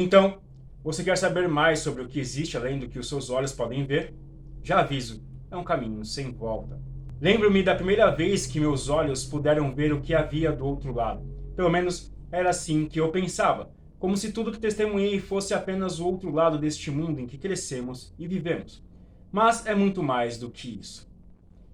Então, você quer saber mais sobre o que existe além do que os seus olhos podem ver? Já aviso, é um caminho sem volta. Lembro-me da primeira vez que meus olhos puderam ver o que havia do outro lado. Pelo menos era assim que eu pensava, como se tudo que testemunhei fosse apenas o outro lado deste mundo em que crescemos e vivemos. Mas é muito mais do que isso.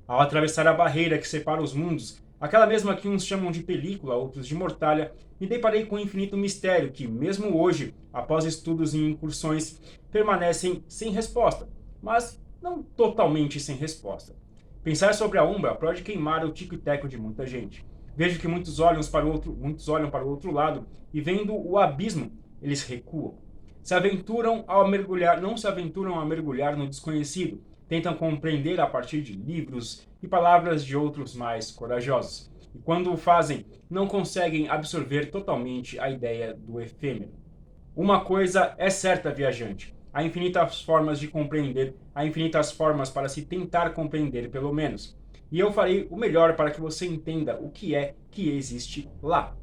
Ao atravessar a barreira que separa os mundos, aquela mesma que uns chamam de película, outros de mortalha, me deparei com um infinito mistério que, mesmo hoje, após estudos e incursões, permanecem sem resposta, mas não totalmente sem resposta. Pensar sobre a Umbra pode queimar o tico e teco de muita gente. Vejo que muitos olham para o outro, muitos olham para o outro lado e vendo o abismo, eles recuam. Se aventuram ao mergulhar, não se aventuram a mergulhar no desconhecido. Tentam compreender a partir de livros e palavras de outros mais corajosos. E quando o fazem, não conseguem absorver totalmente a ideia do efêmero. Uma coisa é certa, viajante: Há infinitas formas de compreender, há infinitas formas para se tentar compreender, pelo menos. E eu farei o melhor para que você entenda o que é que existe lá.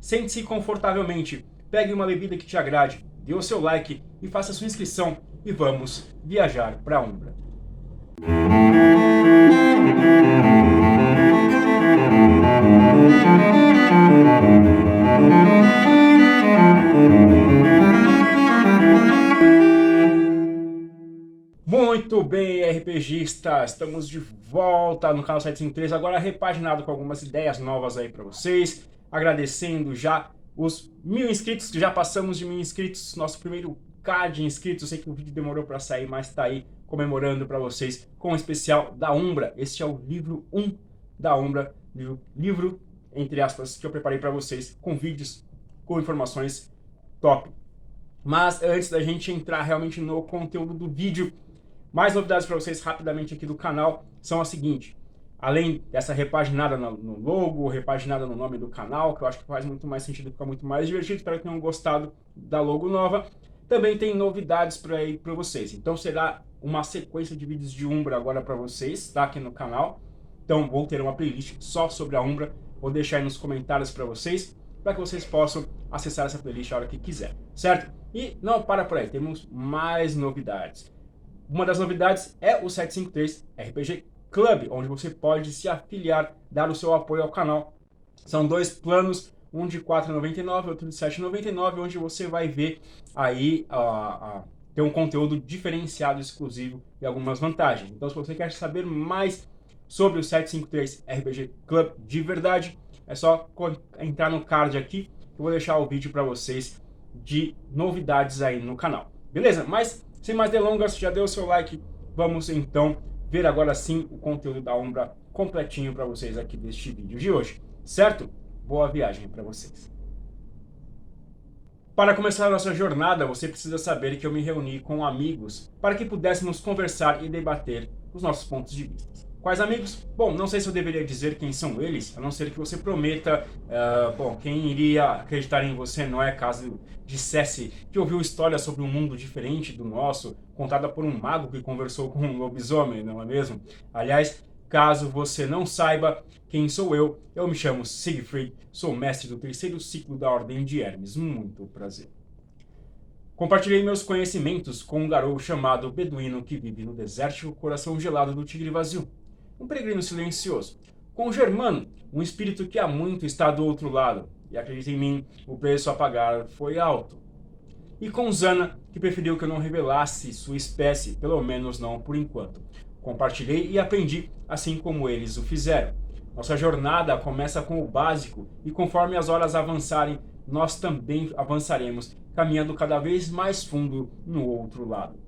Sente-se confortavelmente, pegue uma bebida que te agrade, dê o seu like e faça sua inscrição e vamos viajar para a Umbra. Muito bem, RPGista, estamos de volta no canal 753, agora repaginado com algumas ideias novas aí para vocês, agradecendo já os mil inscritos, que já passamos de mil inscritos, nosso primeiro K de inscritos, eu sei que o vídeo demorou para sair, mas está aí comemorando para vocês com o especial da Umbra, este é o livro 1 da Umbra, livro, livro entre aspas, que eu preparei para vocês, com vídeos, com informações top. Mas antes da gente entrar realmente no conteúdo do vídeo, mais novidades para vocês rapidamente aqui do canal são as seguintes. Além dessa repaginada no logo, repaginada no nome do canal, que eu acho que faz muito mais sentido, fica muito mais divertido. Espero que tenham gostado da logo nova. Também tem novidades para vocês. Então será uma sequência de vídeos de Umbra agora para vocês, tá aqui no canal. Então vou ter uma playlist só sobre a Umbra. Vou deixar aí nos comentários para vocês, para que vocês possam acessar essa playlist a hora que quiser, certo? E não para por aí, temos mais novidades. Uma das novidades é o 753 RPG Club, onde você pode se afiliar, dar o seu apoio ao canal. São dois planos, um de R$ 4,99 outro de R$ 7,99, onde você vai ver aí uh, uh, ter um conteúdo diferenciado, exclusivo e algumas vantagens. Então, se você quer saber mais sobre o 753 RPG Club de verdade, é só entrar no card aqui. Eu vou deixar o vídeo para vocês de novidades aí no canal. Beleza? Mas sem mais delongas, já deu o seu like. Vamos então ver agora sim o conteúdo da Umbra completinho para vocês aqui deste vídeo de hoje, certo? Boa viagem para vocês. Para começar a nossa jornada, você precisa saber que eu me reuni com amigos para que pudéssemos conversar e debater os nossos pontos de vista. Quais amigos? Bom, não sei se eu deveria dizer quem são eles, a não ser que você prometa. Uh, bom, quem iria acreditar em você não é caso dissesse que ouviu história sobre um mundo diferente do nosso, contada por um mago que conversou com um lobisomem, não é mesmo? Aliás, caso você não saiba quem sou eu, eu me chamo Siegfried, sou mestre do terceiro ciclo da Ordem de Hermes. Muito prazer. Compartilhei meus conhecimentos com um garoto chamado Beduíno que vive no desértico coração gelado do Tigre Vazio um peregrino silencioso. Com Germano, um espírito que há muito está do outro lado, e acredita em mim, o preço a pagar foi alto. E com Zana, que preferiu que eu não revelasse sua espécie, pelo menos não por enquanto. Compartilhei e aprendi, assim como eles o fizeram. Nossa jornada começa com o básico, e conforme as horas avançarem, nós também avançaremos, caminhando cada vez mais fundo no outro lado.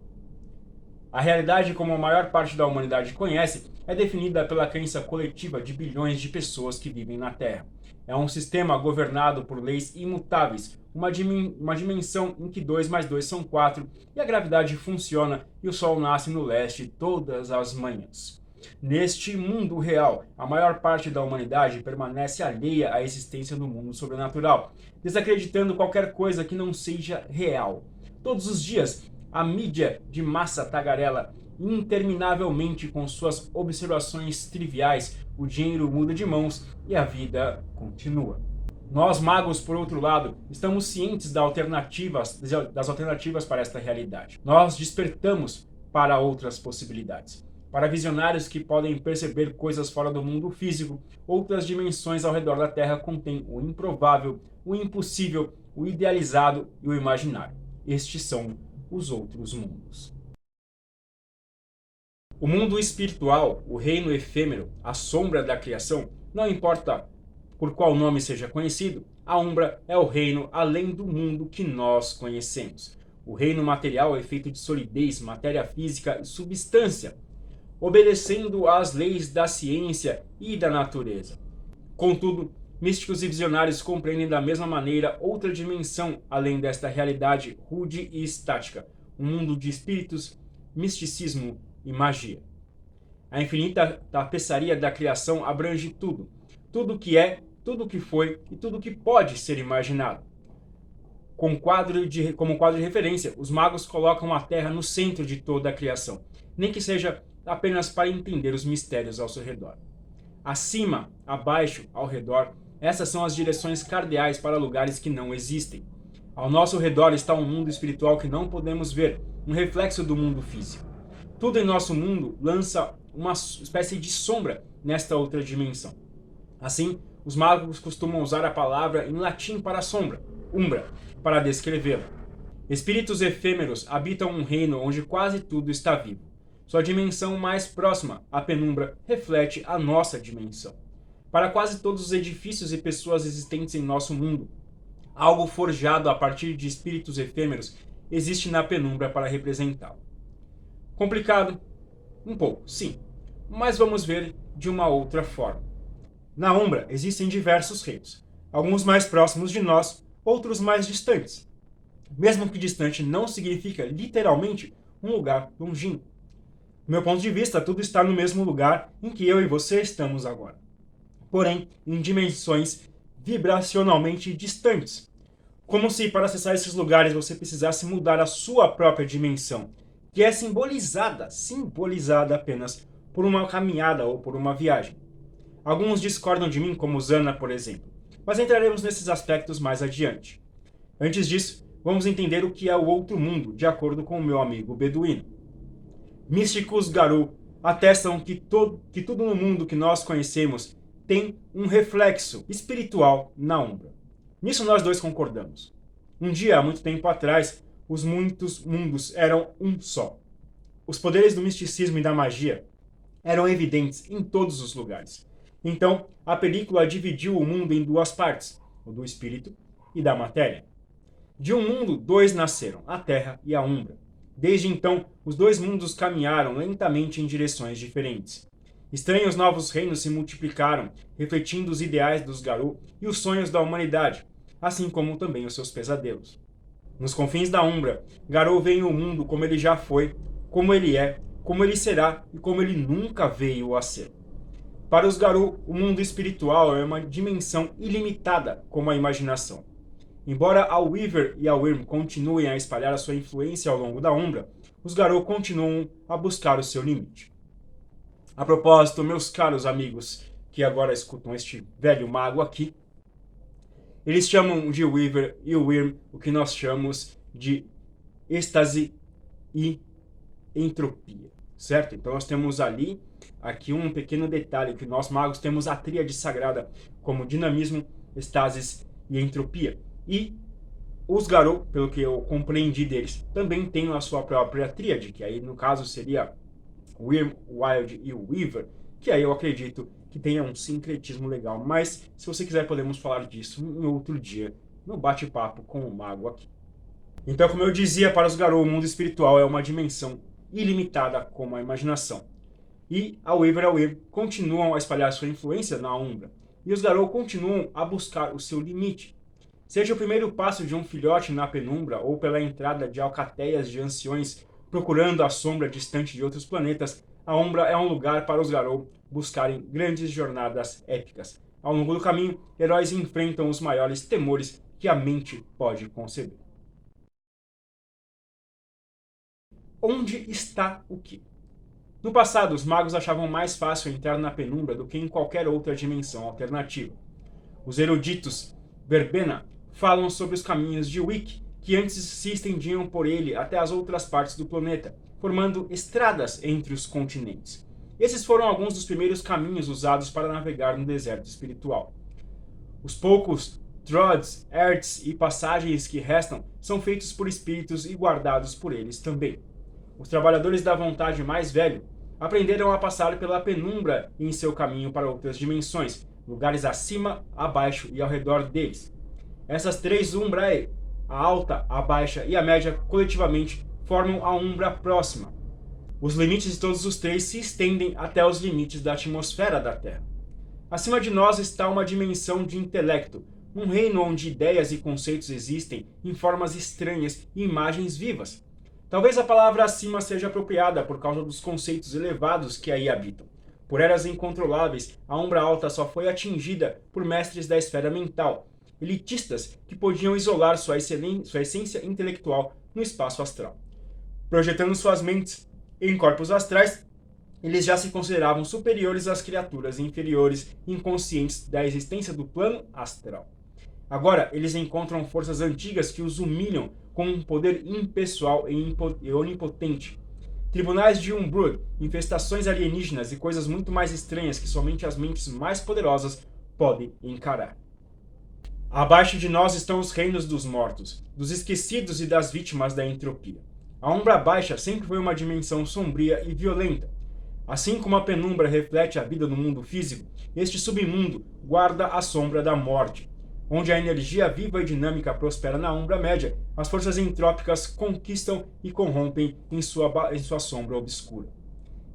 A realidade, como a maior parte da humanidade conhece, é definida pela crença coletiva de bilhões de pessoas que vivem na Terra. É um sistema governado por leis imutáveis, uma, uma dimensão em que 2 mais 2 são 4 e a gravidade funciona e o Sol nasce no leste todas as manhãs. Neste mundo real, a maior parte da humanidade permanece alheia à existência do mundo sobrenatural, desacreditando qualquer coisa que não seja real. Todos os dias, a mídia de massa tagarela interminavelmente com suas observações triviais, o dinheiro muda de mãos e a vida continua. Nós, magos, por outro lado, estamos cientes das alternativas, das alternativas para esta realidade. Nós despertamos para outras possibilidades. Para visionários que podem perceber coisas fora do mundo físico, outras dimensões ao redor da Terra contêm o improvável, o impossível, o idealizado e o imaginário. Estes são os outros mundos. O mundo espiritual, o reino efêmero, a sombra da criação, não importa por qual nome seja conhecido, a Umbra é o reino além do mundo que nós conhecemos. O reino material é feito de solidez, matéria física e substância, obedecendo às leis da ciência e da natureza. Contudo, místicos e visionários compreendem da mesma maneira outra dimensão além desta realidade rude e estática, um mundo de espíritos, misticismo e magia. A infinita tapeçaria da criação abrange tudo, tudo que é tudo o que foi e tudo o que pode ser imaginado. Com quadro de, como quadro de referência, os magos colocam a Terra no centro de toda a criação, nem que seja apenas para entender os mistérios ao seu redor. Acima, abaixo, ao redor, essas são as direções cardeais para lugares que não existem. Ao nosso redor está um mundo espiritual que não podemos ver, um reflexo do mundo físico. Tudo em nosso mundo lança uma espécie de sombra nesta outra dimensão. Assim, os magos costumam usar a palavra em latim para sombra, umbra, para descrevê-la. Espíritos efêmeros habitam um reino onde quase tudo está vivo. Sua dimensão mais próxima, a penumbra, reflete a nossa dimensão. Para quase todos os edifícios e pessoas existentes em nosso mundo, algo forjado a partir de espíritos efêmeros existe na penumbra para representá-lo. Complicado? Um pouco, sim. Mas vamos ver de uma outra forma. Na Umbra existem diversos reinos, alguns mais próximos de nós, outros mais distantes. Mesmo que distante não significa literalmente um lugar longínquo. Do meu ponto de vista, tudo está no mesmo lugar em que eu e você estamos agora. Porém, em dimensões vibracionalmente distantes. Como se para acessar esses lugares você precisasse mudar a sua própria dimensão, que é simbolizada, simbolizada apenas por uma caminhada ou por uma viagem. Alguns discordam de mim, como Zana, por exemplo, mas entraremos nesses aspectos mais adiante. Antes disso, vamos entender o que é o outro mundo, de acordo com o meu amigo beduíno. Místicos Garou atestam que, todo, que tudo no mundo que nós conhecemos tem um reflexo espiritual na Umbra. Nisso nós dois concordamos. Um dia, há muito tempo atrás, os muitos mundos eram um só. Os poderes do misticismo e da magia eram evidentes em todos os lugares. Então, a película dividiu o mundo em duas partes, o do espírito e da matéria. De um mundo, dois nasceram, a Terra e a Umbra. Desde então, os dois mundos caminharam lentamente em direções diferentes. Estranhos novos reinos se multiplicaram, refletindo os ideais dos Garou e os sonhos da humanidade, assim como também os seus pesadelos. Nos confins da Umbra, Garou vê o mundo como ele já foi, como ele é, como ele será e como ele nunca veio a ser. Para os Garou, o mundo espiritual é uma dimensão ilimitada como a imaginação. Embora a Weaver e a Wyrm continuem a espalhar a sua influência ao longo da Umbra, os Garou continuam a buscar o seu limite. A propósito, meus caros amigos que agora escutam este velho mago aqui, eles chamam de Weaver e Wyrm o que nós chamamos de êxtase e entropia, certo? Então nós temos ali aqui um pequeno detalhe, que nós magos temos a tríade sagrada como dinamismo, estasis e entropia. E os Garou, pelo que eu compreendi deles, também têm a sua própria tríade, que aí no caso seria Wyrm, Wild e Weaver, que aí eu acredito que tenha um sincretismo legal. Mas se você quiser podemos falar disso em outro dia, no bate-papo com o mago aqui. Então, como eu dizia, para os Garou, o mundo espiritual é uma dimensão ilimitada como a imaginação e a Weaver e a Weir continuam a espalhar sua influência na Umbra, e os Garou continuam a buscar o seu limite. Seja o primeiro passo de um filhote na penumbra ou pela entrada de alcateias de anciões procurando a sombra distante de outros planetas, a Umbra é um lugar para os Garou buscarem grandes jornadas épicas. Ao longo do caminho, heróis enfrentam os maiores temores que a mente pode conceber. Onde está o que? No passado, os magos achavam mais fácil entrar na penumbra do que em qualquer outra dimensão alternativa. Os eruditos Verbena falam sobre os caminhos de Wick, que antes se estendiam por ele até as outras partes do planeta, formando estradas entre os continentes. Esses foram alguns dos primeiros caminhos usados para navegar no deserto espiritual. Os poucos trods, erts e passagens que restam são feitos por espíritos e guardados por eles também. Os trabalhadores da vontade mais velho aprenderam a passar pela penumbra em seu caminho para outras dimensões, lugares acima, abaixo e ao redor deles. Essas três umbrae, a alta, a baixa e a média, coletivamente formam a umbra próxima. Os limites de todos os três se estendem até os limites da atmosfera da Terra. Acima de nós está uma dimensão de intelecto, um reino onde ideias e conceitos existem em formas estranhas e imagens vivas. Talvez a palavra acima seja apropriada por causa dos conceitos elevados que aí habitam. Por eras incontroláveis, a Umbra Alta só foi atingida por mestres da esfera mental, elitistas que podiam isolar sua, sua essência intelectual no espaço astral. Projetando suas mentes em corpos astrais, eles já se consideravam superiores às criaturas inferiores inconscientes da existência do plano astral. Agora, eles encontram forças antigas que os humilham com um poder impessoal e onipotente. Tribunais de Umbrood, infestações alienígenas e coisas muito mais estranhas que somente as mentes mais poderosas podem encarar. Abaixo de nós estão os reinos dos mortos, dos esquecidos e das vítimas da entropia. A Umbra Baixa sempre foi uma dimensão sombria e violenta. Assim como a penumbra reflete a vida no mundo físico, este submundo guarda a sombra da morte, Onde a energia viva e dinâmica prospera na umbra média, as forças entrópicas conquistam e corrompem em sua, em sua sombra obscura.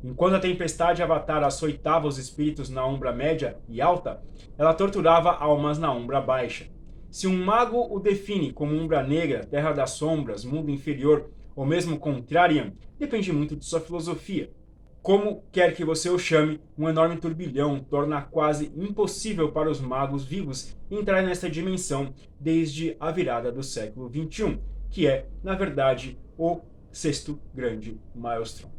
Enquanto a tempestade avatar açoitava os espíritos na umbra média e alta, ela torturava almas na umbra baixa. Se um mago o define como umbra negra, terra das sombras, mundo inferior, ou mesmo contrarian, depende muito de sua filosofia. Como quer que você o chame, um enorme turbilhão torna quase impossível para os magos vivos entrar nesta dimensão desde a virada do século XXI, que é, na verdade, o sexto grande maelstrom.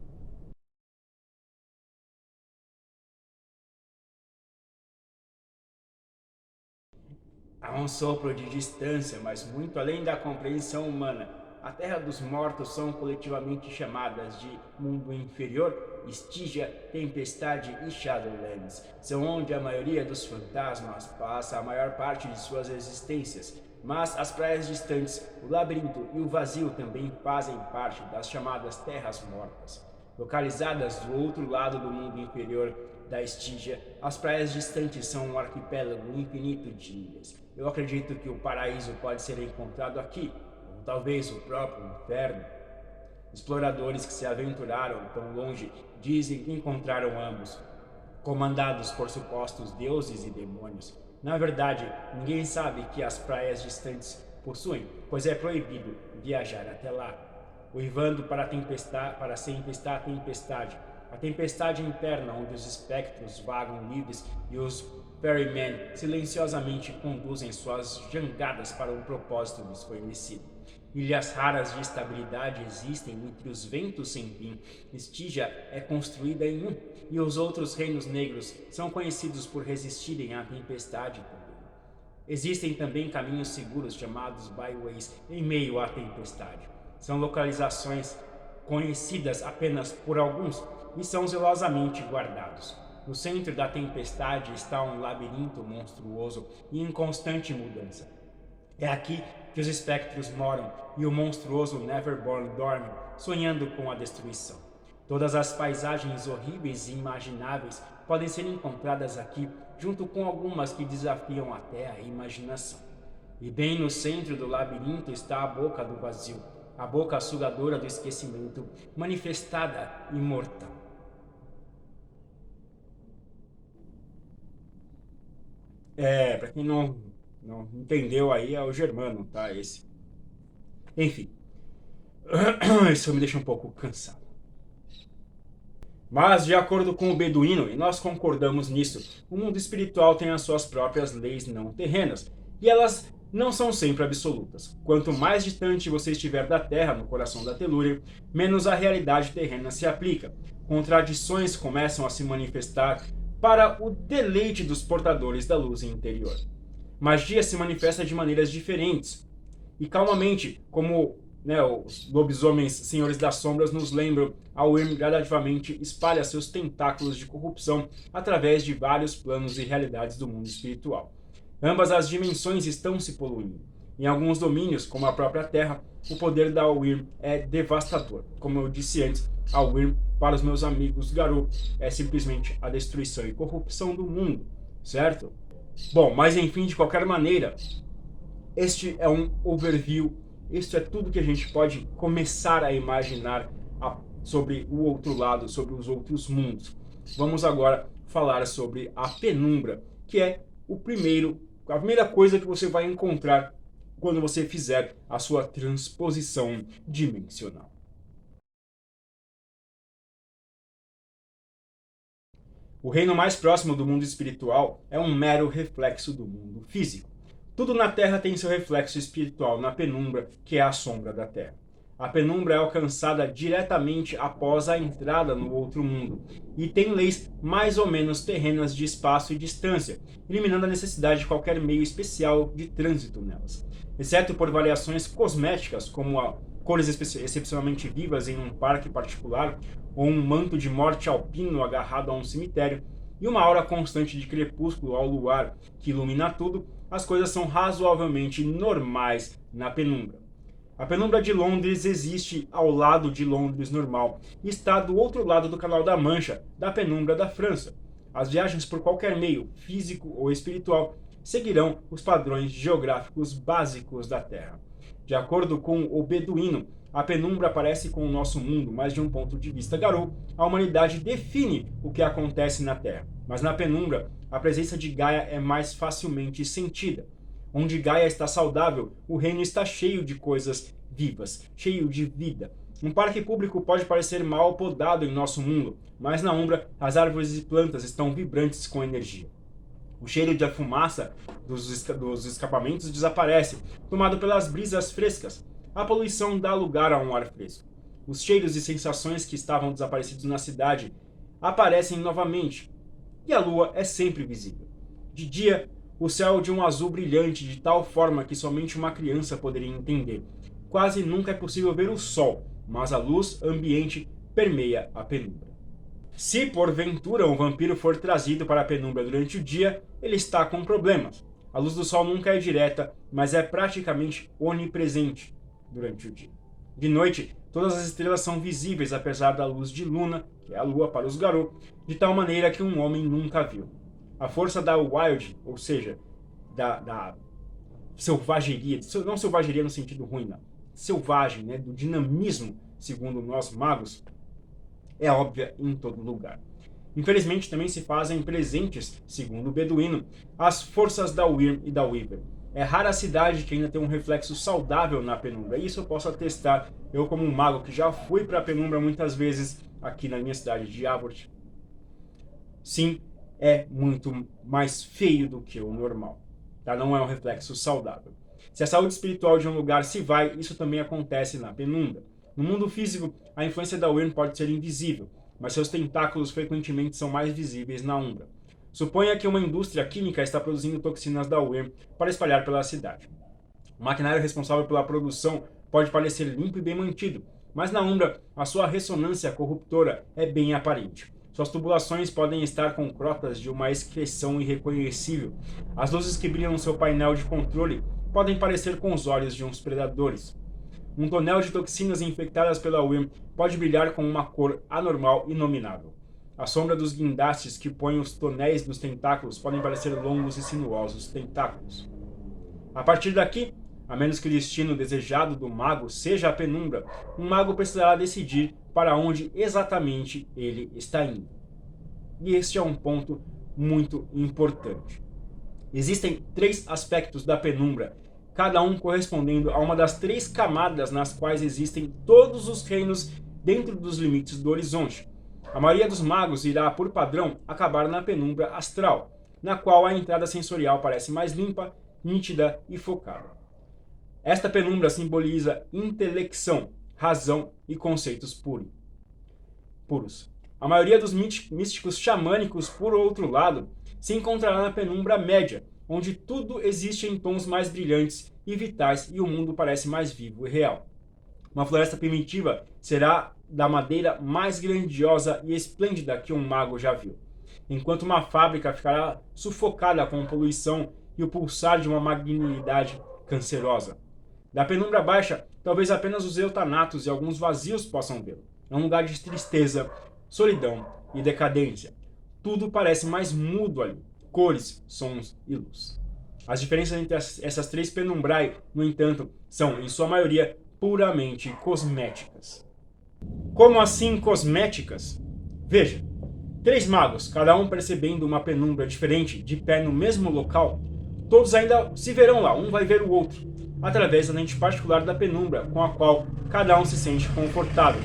Há um sopro de distância, mas muito além da compreensão humana a terra dos mortos são coletivamente chamadas de mundo inferior, Stygia, Tempestade e Shadowlands. São onde a maioria dos fantasmas passa a maior parte de suas existências. Mas as praias distantes, o labirinto e o vazio também fazem parte das chamadas Terras Mortas. Localizadas do outro lado do mundo inferior da Estígia, as praias distantes são um arquipélago infinito de ilhas. Eu acredito que o paraíso pode ser encontrado aqui, talvez o próprio inferno. Exploradores que se aventuraram tão longe dizem que encontraram ambos, comandados por supostos deuses e demônios. Na verdade, ninguém sabe que as praias distantes possuem, pois é proibido viajar até lá. Uivando para a tempestade, para se empestar a tempestade, a tempestade interna onde os espectros vagam livres e os ferrymen silenciosamente conduzem suas jangadas para um propósito desconhecido. Ilhas raras de estabilidade existem entre os ventos sem fim. Estígia é construída em um, e os outros reinos negros são conhecidos por resistirem à tempestade também. Existem também caminhos seguros chamados byways em meio à tempestade. São localizações conhecidas apenas por alguns e são zelosamente guardados. No centro da tempestade está um labirinto monstruoso e em constante mudança. É aqui que os espectros moram e o monstruoso Neverborn dorme, sonhando com a destruição. Todas as paisagens horríveis e imagináveis podem ser encontradas aqui, junto com algumas que desafiam até a imaginação. E bem no centro do labirinto está a boca do vazio, a boca sugadora do esquecimento, manifestada imortal. É, para quem não não entendeu aí é o germano, tá? Esse. Enfim. Isso me deixa um pouco cansado. Mas, de acordo com o beduíno, e nós concordamos nisso, o mundo espiritual tem as suas próprias leis não terrenas, e elas não são sempre absolutas. Quanto mais distante você estiver da Terra, no coração da telúria, menos a realidade terrena se aplica. Contradições começam a se manifestar para o deleite dos portadores da luz interior. Magia se manifesta de maneiras diferentes. E calmamente, como né, os lobisomens senhores das sombras nos lembram, a Wyrm gradativamente espalha seus tentáculos de corrupção através de vários planos e realidades do mundo espiritual. Ambas as dimensões estão se poluindo. Em alguns domínios, como a própria Terra, o poder da Wyrm é devastador. Como eu disse antes, a Wyrm, para os meus amigos Garou, é simplesmente a destruição e corrupção do mundo, certo? Bom, mas enfim, de qualquer maneira, este é um overview, isto é tudo que a gente pode começar a imaginar a, sobre o outro lado, sobre os outros mundos. Vamos agora falar sobre a penumbra, que é o primeiro, a primeira coisa que você vai encontrar quando você fizer a sua transposição dimensional. O reino mais próximo do mundo espiritual é um mero reflexo do mundo físico. Tudo na Terra tem seu reflexo espiritual na penumbra, que é a sombra da Terra. A penumbra é alcançada diretamente após a entrada no outro mundo e tem leis mais ou menos terrenas de espaço e distância, eliminando a necessidade de qualquer meio especial de trânsito nelas. Exceto por variações cosméticas, como a cores excepcionalmente vivas em um parque particular ou um manto de morte alpino agarrado a um cemitério, e uma aura constante de crepúsculo ao luar que ilumina tudo, as coisas são razoavelmente normais na penumbra. A penumbra de Londres existe ao lado de Londres normal e está do outro lado do Canal da Mancha, da penumbra da França. As viagens por qualquer meio, físico ou espiritual, seguirão os padrões geográficos básicos da Terra. De acordo com o Beduíno, a penumbra aparece com o nosso mundo, mas de um ponto de vista garou, a humanidade define o que acontece na Terra. Mas na penumbra, a presença de Gaia é mais facilmente sentida. Onde Gaia está saudável, o reino está cheio de coisas vivas, cheio de vida. Um parque público pode parecer mal podado em nosso mundo, mas na Umbra as árvores e plantas estão vibrantes com energia. O cheiro de fumaça dos, dos escapamentos desaparece, tomado pelas brisas frescas. A poluição dá lugar a um ar fresco. Os cheiros e sensações que estavam desaparecidos na cidade aparecem novamente, e a lua é sempre visível. De dia, o céu de um azul brilhante de tal forma que somente uma criança poderia entender. Quase nunca é possível ver o sol, mas a luz ambiente permeia a penumbra. Se porventura um vampiro for trazido para a penumbra durante o dia, ele está com problemas. A luz do sol nunca é direta, mas é praticamente onipresente durante o dia. De noite, todas as estrelas são visíveis apesar da luz de luna, que é a lua para os garotos, de tal maneira que um homem nunca viu. A força da wild, ou seja, da, da selvageria, não selvageria no sentido ruim, não, selvagem, né, do dinamismo, segundo nós magos, é óbvia em todo lugar. Infelizmente também se fazem presentes, segundo o Beduíno, as forças da Wyrm e da Weaver. É rara a cidade que ainda tem um reflexo saudável na penumbra. Isso eu posso atestar, eu como um mago que já fui para a penumbra muitas vezes aqui na minha cidade de Avort. Sim, é muito mais feio do que o normal. Tá? Não é um reflexo saudável. Se a saúde espiritual de um lugar se vai, isso também acontece na penumbra. No mundo físico, a influência da Wyrm pode ser invisível, mas seus tentáculos frequentemente são mais visíveis na Umbra. Suponha que uma indústria química está produzindo toxinas da Wyrm para espalhar pela cidade. O maquinário responsável pela produção pode parecer limpo e bem mantido, mas na Umbra a sua ressonância corruptora é bem aparente. Suas tubulações podem estar com crotas de uma excreção irreconhecível. As luzes que brilham no seu painel de controle podem parecer com os olhos de uns predadores. Um tonel de toxinas infectadas pela Wyrm pode brilhar com uma cor anormal e nominável. A sombra dos guindastes que põem os tonéis dos tentáculos podem parecer longos e sinuosos tentáculos. A partir daqui, a menos que o destino desejado do mago seja a penumbra, um mago precisará decidir para onde exatamente ele está indo. E este é um ponto muito importante. Existem três aspectos da penumbra cada um correspondendo a uma das três camadas nas quais existem todos os reinos dentro dos limites do horizonte. A maioria dos magos irá, por padrão, acabar na penumbra astral, na qual a entrada sensorial parece mais limpa, nítida e focada. Esta penumbra simboliza intelecção, razão e conceitos puros. A maioria dos místicos xamânicos, por outro lado, se encontrará na penumbra média, onde tudo existe em tons mais brilhantes e vitais e o mundo parece mais vivo e real. Uma floresta primitiva será da madeira mais grandiosa e esplêndida que um mago já viu, enquanto uma fábrica ficará sufocada com poluição e o pulsar de uma magnanimidade cancerosa. Da penumbra baixa, talvez apenas os eutanatos e alguns vazios possam vê-lo. É um lugar de tristeza, solidão e decadência. Tudo parece mais mudo ali. Cores, sons e luz. As diferenças entre as, essas três penumbrai, no entanto, são, em sua maioria, puramente cosméticas. Como assim cosméticas? Veja, três magos, cada um percebendo uma penumbra diferente, de pé no mesmo local, todos ainda se verão lá, um vai ver o outro, através da lente particular da penumbra, com a qual cada um se sente confortável.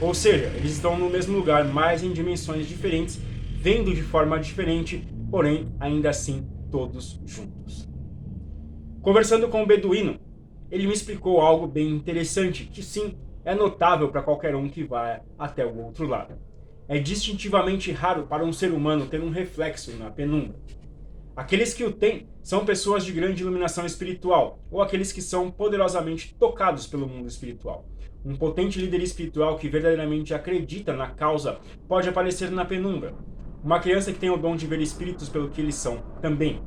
Ou seja, eles estão no mesmo lugar, mas em dimensões diferentes, vendo de forma diferente, porém ainda assim todos juntos. Conversando com o beduíno, ele me explicou algo bem interessante, que sim, é notável para qualquer um que vá até o outro lado. É distintivamente raro para um ser humano ter um reflexo na penumbra. Aqueles que o têm são pessoas de grande iluminação espiritual, ou aqueles que são poderosamente tocados pelo mundo espiritual. Um potente líder espiritual que verdadeiramente acredita na causa pode aparecer na penumbra. Uma criança que tem o dom de ver espíritos pelo que eles são também.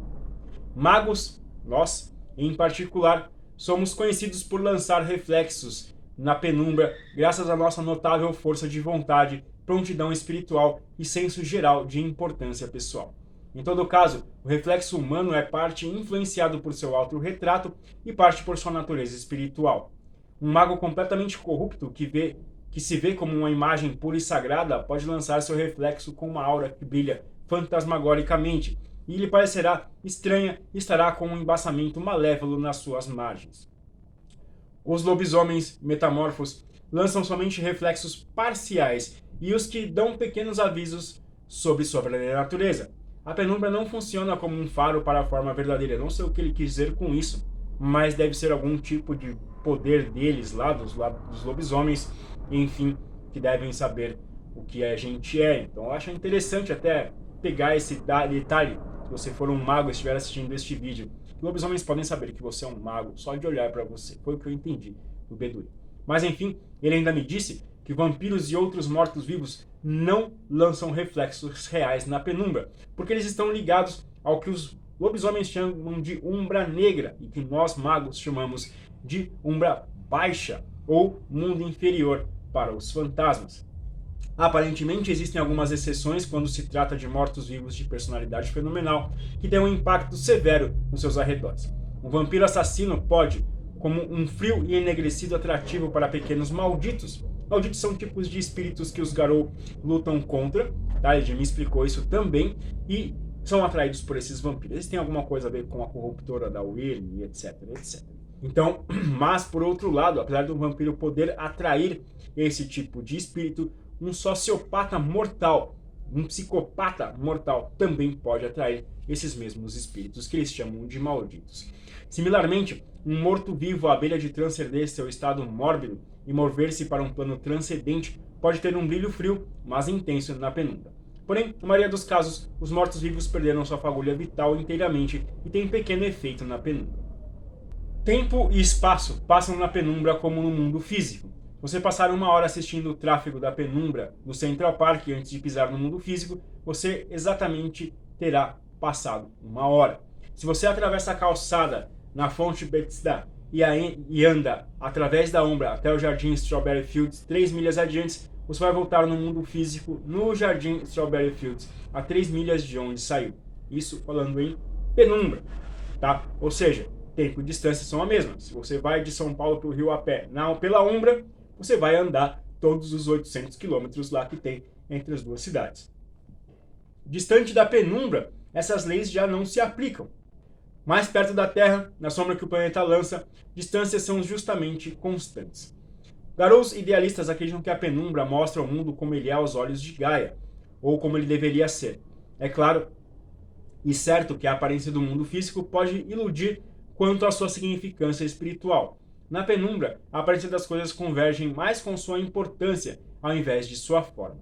Magos, nós, em particular, somos conhecidos por lançar reflexos na penumbra graças à nossa notável força de vontade, prontidão espiritual e senso geral de importância pessoal. Em todo caso, o reflexo humano é parte influenciado por seu autorretrato e parte por sua natureza espiritual. Um mago completamente corrupto que vê que se vê como uma imagem pura e sagrada pode lançar seu reflexo com uma aura que brilha fantasmagoricamente e lhe parecerá estranha e estará com um embaçamento malévolo nas suas margens. Os lobisomens metamorfos lançam somente reflexos parciais e os que dão pequenos avisos sobre sua verdadeira natureza. A penumbra não funciona como um faro para a forma verdadeira. Não sei o que ele quis dizer com isso, mas deve ser algum tipo de poder deles lá, dos, lá, dos lobisomens, enfim, que devem saber o que a gente é. Então eu acho interessante até pegar esse detalhe. Se você for um mago e estiver assistindo este vídeo, lobisomens podem saber que você é um mago só de olhar para você. Foi o que eu entendi do Beduíno. Mas enfim, ele ainda me disse que vampiros e outros mortos-vivos não lançam reflexos reais na penumbra, porque eles estão ligados ao que os lobisomens chamam de umbra negra e que nós magos chamamos de umbra baixa ou mundo inferior para os fantasmas. Aparentemente existem algumas exceções quando se trata de mortos-vivos de personalidade fenomenal que têm um impacto severo nos seus arredores. Um vampiro assassino pode, como um frio e enegrecido atrativo para pequenos malditos, Malditos são tipos de espíritos que os Garou lutam contra, tá? Ele me explicou isso também, e são atraídos por esses vampiros. Eles têm alguma coisa a ver com a corruptora da Wyrm, etc, etc. Então, mas por outro lado, apesar do vampiro poder atrair esse tipo de espírito, um sociopata mortal, um psicopata mortal também pode atrair esses mesmos espíritos que eles chamam de malditos. Similarmente, um morto-vivo à beira de transcender seu estado mórbido e mover-se para um plano transcendente pode ter um brilho frio, mas intenso na penumbra. Porém, na maioria dos casos, os mortos-vivos perderam sua fagulha vital inteiramente e têm pequeno efeito na penumbra. Tempo e espaço passam na penumbra como no mundo físico. Você passar uma hora assistindo o tráfego da penumbra no Central Park antes de pisar no mundo físico, você exatamente terá passado uma hora. Se você atravessa a calçada na fonte Bethesda e, e anda através da Umbra até o Jardim Strawberry Fields, 3 milhas adiante, você vai voltar no mundo físico no Jardim Strawberry Fields, a 3 milhas de onde saiu. Isso falando em penumbra, tá? Ou seja, tempo e distância são a mesma. Se você vai de São Paulo para o Rio a pé, não pela Umbra, você vai andar todos os 800 quilômetros lá que tem entre as duas cidades. Distante da penumbra, essas leis já não se aplicam. Mais perto da Terra, na sombra que o planeta lança, distâncias são justamente constantes. Garous idealistas acreditam que a penumbra mostra o mundo como ele é aos olhos de Gaia, ou como ele deveria ser. É claro e certo que a aparência do mundo físico pode iludir quanto à sua significância espiritual. Na penumbra, a aparência das coisas converge mais com sua importância, ao invés de sua forma.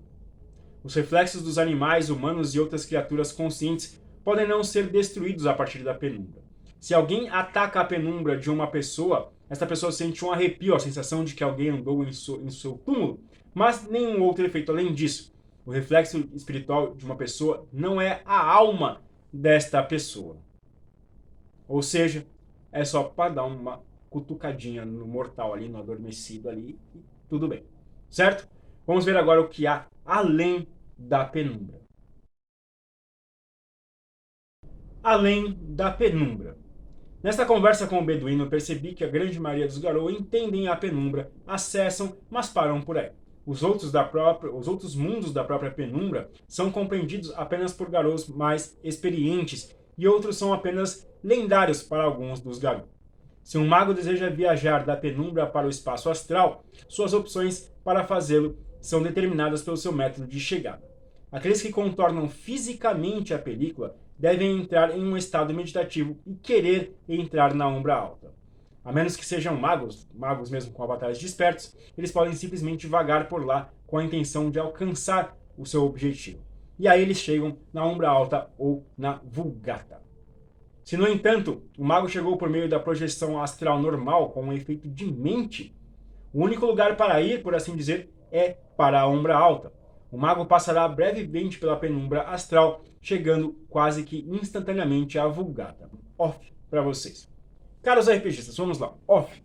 Os reflexos dos animais, humanos e outras criaturas conscientes podem não ser destruídos a partir da penumbra. Se alguém ataca a penumbra de uma pessoa, esta pessoa sente um arrepio, a sensação de que alguém andou em, so, em seu túmulo, mas nenhum outro efeito além disso. O reflexo espiritual de uma pessoa não é a alma desta pessoa. Ou seja, é só para dar uma cutucadinha no mortal ali, no adormecido ali, e tudo bem. Certo? Vamos ver agora o que há além da penumbra. Além da penumbra. Nesta conversa com o beduíno, percebi que a grande maioria dos Garou entendem a penumbra, acessam, mas param por aí. Os outros, da própria, os outros mundos da própria penumbra são compreendidos apenas por Garous mais experientes e outros são apenas lendários para alguns dos Garou. Se um mago deseja viajar da penumbra para o espaço astral, suas opções para fazê-lo são determinadas pelo seu método de chegada. Aqueles que contornam fisicamente a película devem entrar em um estado meditativo e querer entrar na umbra alta. A menos que sejam magos, magos mesmo com avatares despertos, eles podem simplesmente vagar por lá com a intenção de alcançar o seu objetivo. E aí eles chegam na umbra alta ou na vulgata. Se, no entanto, o mago chegou por meio da projeção astral normal com um efeito de mente, o único lugar para ir, por assim dizer, é para a umbra alta. O mago passará brevemente pela penumbra astral, chegando quase que instantaneamente à vulgata. Off para vocês. Caros RPGistas, vamos lá. Off.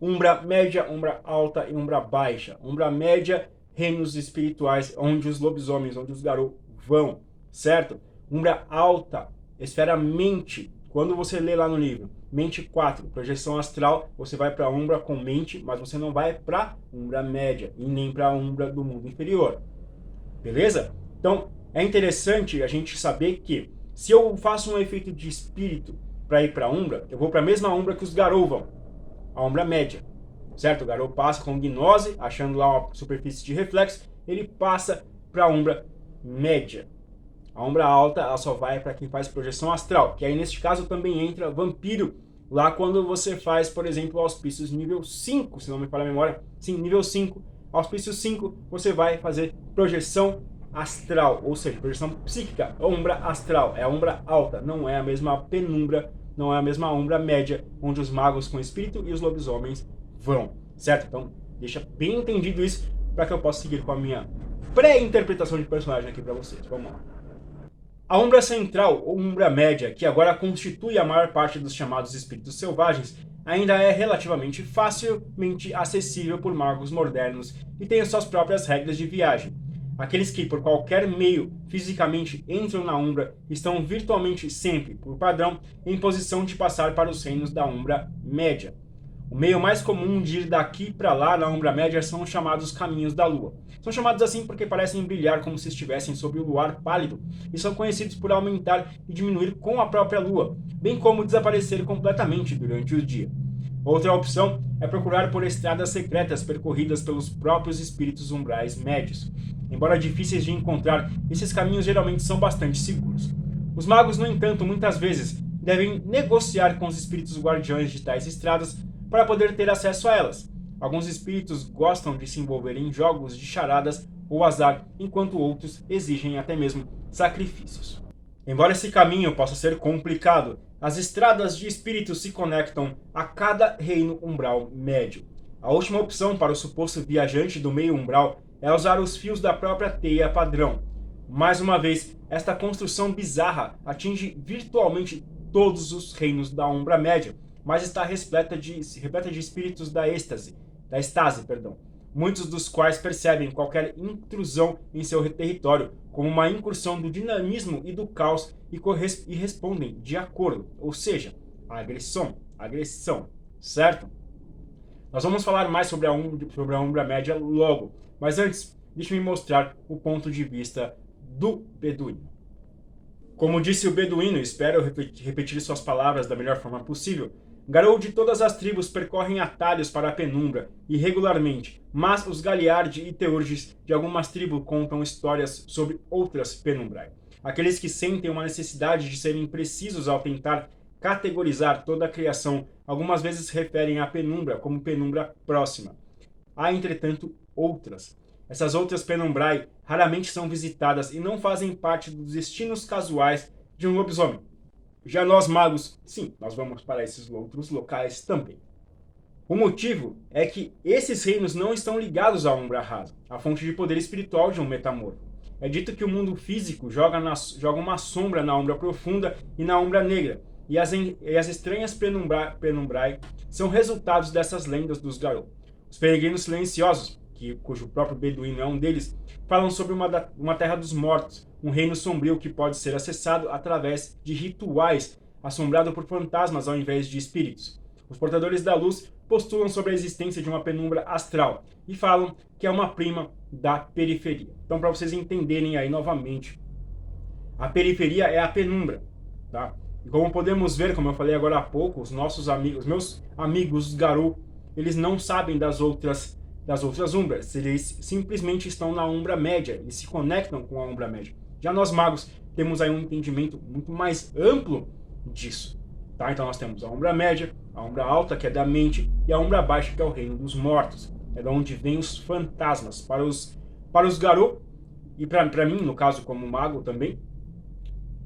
Umbra média, umbra alta e umbra baixa. Umbra média, reinos espirituais, onde os lobisomens, onde os garotos vão, certo? Umbra alta, esfera mente. Quando você lê lá no livro, mente 4, projeção astral, você vai para a umbra com mente, mas você não vai para umbra média e nem para umbra do mundo inferior. Beleza? Então, é interessante a gente saber que se eu faço um efeito de espírito para ir para a umbra, eu vou para a mesma umbra que os Garou vão, a umbra média. Certo? O Garou passa com gnose, achando lá uma superfície de reflexo, ele passa para a umbra média. A umbra alta ela só vai para quem faz projeção astral, que aí neste caso também entra vampiro, lá quando você faz, por exemplo, auspícios nível 5, se não me falha a memória, sim, nível 5, auspício 5, você vai fazer projeção astral, ou seja, projeção psíquica, umbra astral, é a umbra alta, não é a mesma penumbra, não é a mesma umbra média, onde os magos com espírito e os lobisomens vão, certo? Então, deixa bem entendido isso para que eu possa seguir com a minha pré-interpretação de personagem aqui para vocês. Vamos lá. A Umbra Central, ou Umbra Média, que agora constitui a maior parte dos chamados espíritos selvagens, ainda é relativamente facilmente acessível por magos modernos e tem suas próprias regras de viagem. Aqueles que, por qualquer meio, fisicamente entram na Umbra estão virtualmente sempre, por padrão, em posição de passar para os reinos da Umbra Média. O meio mais comum de ir daqui para lá na Umbra Média são os chamados Caminhos da Lua. São chamados assim porque parecem brilhar como se estivessem sob o luar pálido e são conhecidos por aumentar e diminuir com a própria Lua, bem como desaparecer completamente durante o dia. Outra opção é procurar por estradas secretas percorridas pelos próprios espíritos umbrais médios. Embora difíceis de encontrar, esses caminhos geralmente são bastante seguros. Os magos, no entanto, muitas vezes devem negociar com os espíritos guardiões de tais estradas para poder ter acesso a elas. Alguns espíritos gostam de se envolver em jogos de charadas ou azar, enquanto outros exigem até mesmo sacrifícios. Embora esse caminho possa ser complicado, as estradas de espíritos se conectam a cada reino umbral médio. A última opção para o suposto viajante do meio umbral é usar os fios da própria teia padrão. Mais uma vez, esta construção bizarra atinge virtualmente todos os reinos da Umbra Média, mas está repleta de, repleta de espíritos da êxtase, da estase, perdão, muitos dos quais percebem qualquer intrusão em seu território como uma incursão do dinamismo e do caos e, e respondem de acordo, ou seja, agressão, agressão, certo? Nós vamos falar mais sobre a, um, sobre a Umbra Média logo, mas antes, deixe-me mostrar o ponto de vista do Beduíno. Como disse o Beduíno, espero repetir suas palavras da melhor forma possível, Garou de todas as tribos percorrem atalhos para a penumbra, irregularmente, mas os Galiardi e Teurges de algumas tribos contam histórias sobre outras penumbrai. Aqueles que sentem uma necessidade de serem precisos ao tentar categorizar toda a criação, algumas vezes referem a penumbra como penumbra próxima. Há, entretanto, outras. Essas outras penumbrai raramente são visitadas e não fazem parte dos destinos casuais de um lobisomem. Já nós magos, sim, nós vamos para esses outros locais também. O motivo é que esses reinos não estão ligados à Umbra Rasa, a fonte de poder espiritual de um metamorfo. É dito que o mundo físico joga, na, joga uma sombra na Umbra Profunda e na Umbra Negra, e as, e as estranhas penumbra, penumbrae são resultados dessas lendas dos Garou. Os peregrinos silenciosos, que, cujo próprio Beduíno é um deles, falam sobre uma, uma terra dos mortos, um reino sombrio que pode ser acessado através de rituais, assombrado por fantasmas ao invés de espíritos. Os portadores da luz postulam sobre a existência de uma penumbra astral e falam que é uma prima da periferia. Então, para vocês entenderem aí novamente, a periferia é a penumbra, tá? E como podemos ver, como eu falei agora há pouco, os nossos amigos, meus amigos Garou, eles não sabem das outras das outras umbras, eles simplesmente estão na umbra média, eles se conectam com a umbra média. Já nós magos temos aí um entendimento muito mais amplo disso. Tá? Então nós temos a umbra média, a umbra alta, que é da mente, e a umbra baixa, que é o reino dos mortos. É da onde vêm os fantasmas. Para os, para os Garou, e para mim, no caso como mago também,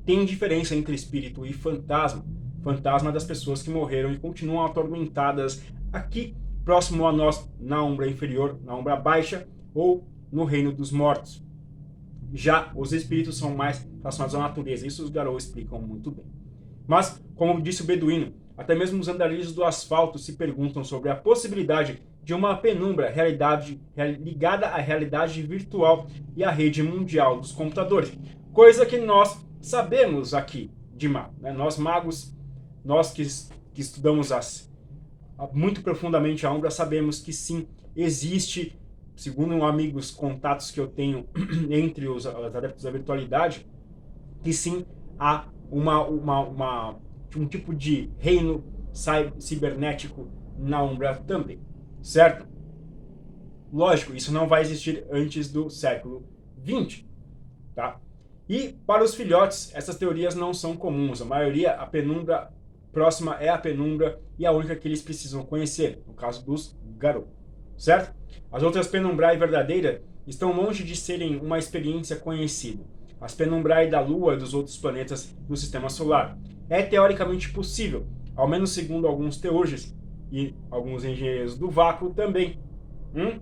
tem diferença entre espírito e fantasma. Fantasma das pessoas que morreram e continuam atormentadas aqui, próximo a nós, na umbra inferior, na umbra baixa ou no reino dos mortos. Já os espíritos são mais relacionados à natureza, isso os Garou explicam muito bem. Mas, como disse o Beduíno, até mesmo os andarilhos do asfalto se perguntam sobre a possibilidade de uma penumbra realidade, ligada à realidade virtual e à rede mundial dos computadores, coisa que nós sabemos aqui de mago. Né? Nós magos, nós que, que estudamos as, muito profundamente a Umbra, sabemos que sim, existe, segundo amigos, contatos que eu tenho entre os, os adeptos da virtualidade, que sim, há uma, uma, uma, um tipo de reino cibernético na Umbra também, certo? Lógico, isso não vai existir antes do século XX, tá? E para os filhotes, essas teorias não são comuns. A maioria, a penumbra próxima é a penumbra e a única que eles precisam conhecer, no caso dos Garou, certo? As outras penumbrae verdadeiras estão longe de serem uma experiência conhecida. As penumbrae da Lua e dos outros planetas do Sistema Solar. É teoricamente possível, ao menos segundo alguns teóricos e alguns engenheiros do vácuo também. Hum?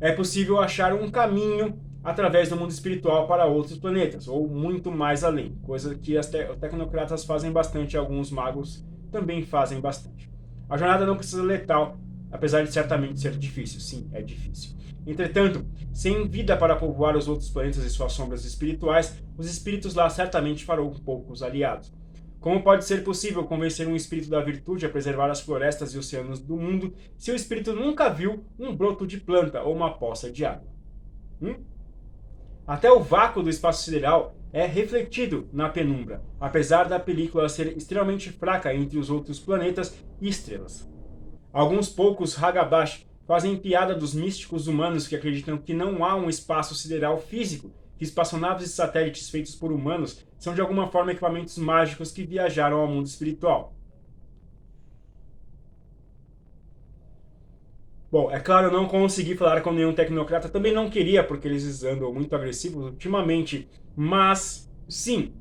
É possível achar um caminho através do mundo espiritual para outros planetas, ou muito mais além, coisa que as te tecnocratas fazem bastante alguns magos também fazem bastante. A jornada não precisa letal, apesar de certamente ser difícil. Sim, é difícil. Entretanto, sem vida para povoar os outros planetas e suas sombras espirituais, os espíritos lá certamente farão poucos aliados. Como pode ser possível convencer um espírito da virtude a preservar as florestas e oceanos do mundo se o espírito nunca viu um broto de planta ou uma poça de água? Hum? Até o vácuo do espaço sideral é refletido na penumbra, apesar da película ser extremamente fraca entre os outros planetas e estrelas. Alguns poucos Hagabash fazem piada dos místicos humanos que acreditam que não há um espaço sideral físico, que espaçonaves e satélites feitos por humanos são de alguma forma equipamentos mágicos que viajaram ao mundo espiritual. Bom, é claro, eu não consegui falar com nenhum tecnocrata, também não queria, porque eles andam muito agressivos ultimamente, mas sim,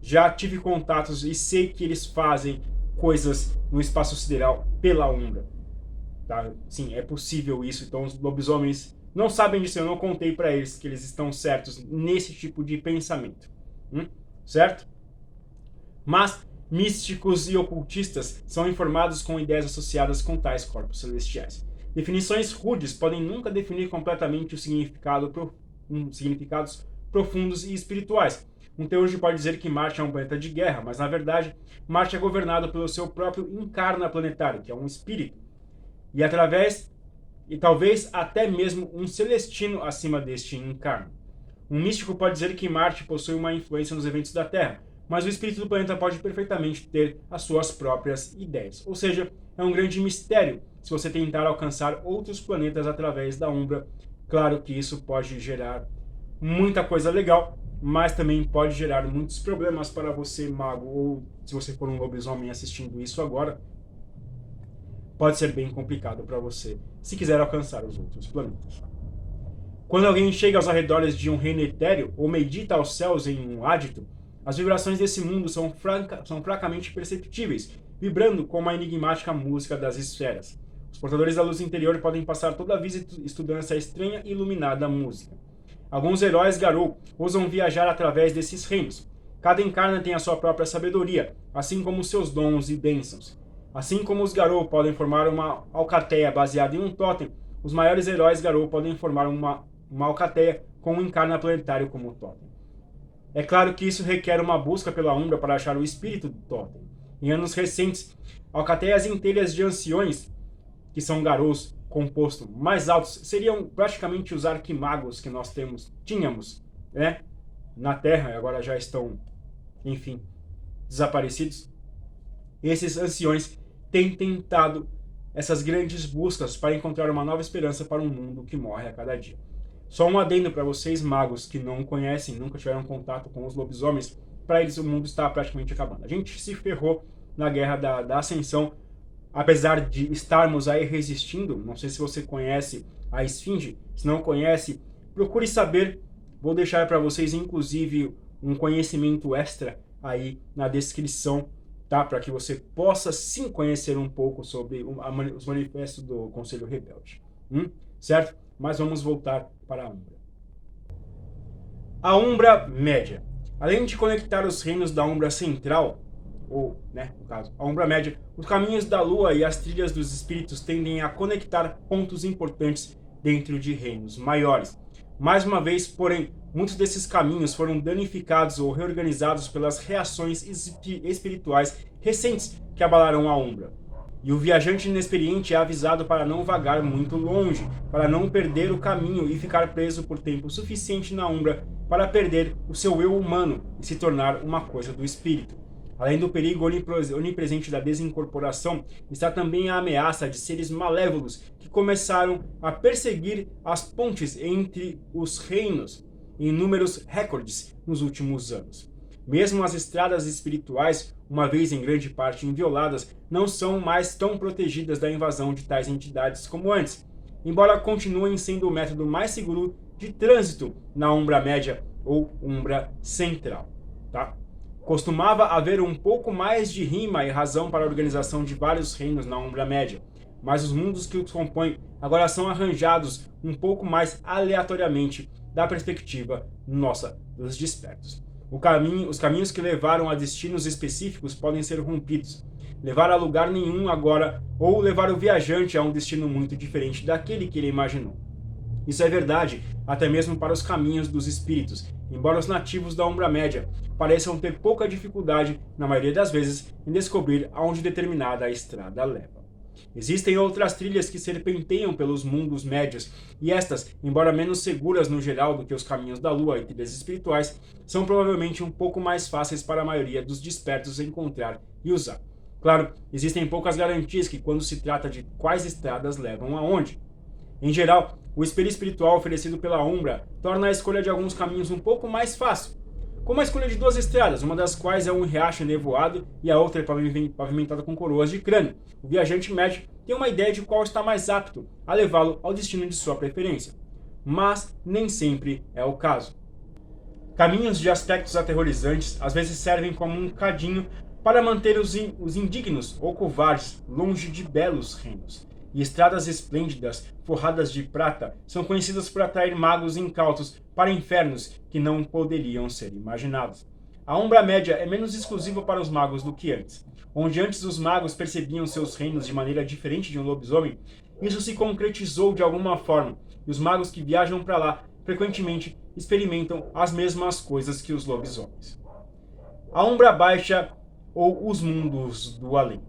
já tive contatos e sei que eles fazem coisas no espaço sideral pela Umbra. Tá? Sim, é possível isso, então os lobisomens não sabem disso, eu não contei para eles que eles estão certos nesse tipo de pensamento. Hum? Certo? Mas místicos e ocultistas são informados com ideias associadas com tais corpos celestiais. Definições rudes podem nunca definir completamente o significado pro, um, significados profundos e espirituais. Um teórico pode dizer que Marte é um planeta de guerra, mas na verdade Marte é governado pelo seu próprio encarna planetário, que é um espírito. E através, e talvez até mesmo um celestino acima deste encarno. Um místico pode dizer que Marte possui uma influência nos eventos da Terra, mas o espírito do planeta pode perfeitamente ter as suas próprias ideias. Ou seja, é um grande mistério se você tentar alcançar outros planetas através da Umbra. Claro que isso pode gerar muita coisa legal, mas também pode gerar muitos problemas para você, mago, ou se você for um lobisomem assistindo isso agora, pode ser bem complicado para você se quiser alcançar os outros planetas. Quando alguém chega aos arredores de um reino etéreo ou medita aos céus em um ádito, as vibrações desse mundo são, franca, são fracamente perceptíveis, vibrando como a enigmática música das esferas. Os portadores da luz interior podem passar toda a vida estudando essa estranha e iluminada música. Alguns heróis Garou ousam viajar através desses reinos. Cada encarna tem a sua própria sabedoria, assim como seus dons e bênçãos. Assim como os Garou podem formar uma alcateia baseada em um totem, os maiores heróis Garou podem formar uma, uma alcateia com um encarna planetário como totem. É claro que isso requer uma busca pela Umbra para achar o espírito do totem. Em anos recentes, alcateias inteiras de anciões, que são Garous, composto mais altos seriam praticamente os arquimagos que nós temos, tínhamos, né, na Terra, agora já estão, enfim, desaparecidos. Esses anciões têm tentado essas grandes buscas para encontrar uma nova esperança para um mundo que morre a cada dia. Só um adendo para vocês, magos, que não conhecem, nunca tiveram contato com os lobisomens, para eles o mundo está praticamente acabando. A gente se ferrou na guerra da, da ascensão apesar de estarmos aí resistindo, não sei se você conhece a Esfinge, se não conhece, procure saber. Vou deixar para vocês, inclusive, um conhecimento extra aí na descrição, tá? Para que você possa sim conhecer um pouco sobre os manifestos do Conselho Rebelde, hum? certo? Mas vamos voltar para a Umbra. A Umbra Média. Além de conectar os reinos da Umbra Central, ou, né, no caso, a Umbra Média, os caminhos da Lua e as trilhas dos espíritos tendem a conectar pontos importantes dentro de reinos maiores. Mais uma vez, porém, muitos desses caminhos foram danificados ou reorganizados pelas reações espirituais recentes que abalaram a Umbra. E o viajante inexperiente é avisado para não vagar muito longe, para não perder o caminho e ficar preso por tempo suficiente na Umbra para perder o seu eu humano e se tornar uma coisa do espírito. Além do perigo onipresente da desincorporação, está também a ameaça de seres malévolos que começaram a perseguir as pontes entre os reinos em números recordes nos últimos anos. Mesmo as estradas espirituais, uma vez em grande parte invioladas, não são mais tão protegidas da invasão de tais entidades como antes, embora continuem sendo o método mais seguro de trânsito na Umbra Média ou Umbra Central. Tá? Costumava haver um pouco mais de rima e razão para a organização de vários reinos na Umbra Média, mas os mundos que os compõem agora são arranjados um pouco mais aleatoriamente da perspectiva nossa dos despertos. Caminho, os caminhos que levaram a destinos específicos podem ser rompidos, levar a lugar nenhum agora ou levar o viajante a um destino muito diferente daquele que ele imaginou. Isso é verdade até mesmo para os caminhos dos espíritos, embora os nativos da Umbra Média pareçam ter pouca dificuldade, na maioria das vezes, em descobrir aonde determinada estrada leva. Existem outras trilhas que serpenteiam pelos mundos médios, e estas, embora menos seguras no geral do que os caminhos da lua e trilhas espirituais, são provavelmente um pouco mais fáceis para a maioria dos despertos encontrar e usar. Claro, existem poucas garantias que quando se trata de quais estradas levam aonde. Em geral, o espelho espiritual oferecido pela Umbra torna a escolha de alguns caminhos um pouco mais fácil, como a escolha de duas estradas, uma das quais é um riacho nevoado e a outra é pavimentada com coroas de crânio. O viajante médio tem uma ideia de qual está mais apto a levá-lo ao destino de sua preferência, mas nem sempre é o caso. Caminhos de aspectos aterrorizantes às vezes servem como um cadinho para manter os, in os indignos ou covardes longe de belos reinos e estradas esplêndidas, forradas de prata, são conhecidas por atrair magos incautos para infernos que não poderiam ser imaginados. A Umbra Média é menos exclusiva para os magos do que antes. Onde antes os magos percebiam seus reinos de maneira diferente de um lobisomem, isso se concretizou de alguma forma, e os magos que viajam para lá frequentemente experimentam as mesmas coisas que os lobisomens. A Umbra Baixa ou os mundos do além.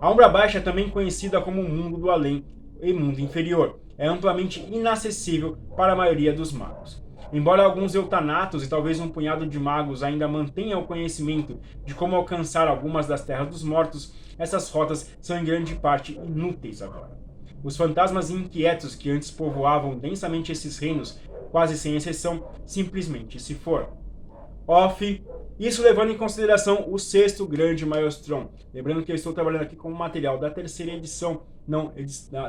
A Umbra Baixa é também conhecida como mundo do além e mundo inferior. É amplamente inacessível para a maioria dos magos. Embora alguns eutanatos e talvez um punhado de magos ainda mantenham o conhecimento de como alcançar algumas das terras dos mortos, essas rotas são em grande parte inúteis agora. Os fantasmas inquietos que antes povoavam densamente esses reinos, quase sem exceção, simplesmente se foram. Off isso levando em consideração o sexto grande Maelstrom. Lembrando que eu estou trabalhando aqui com o material da terceira edição, não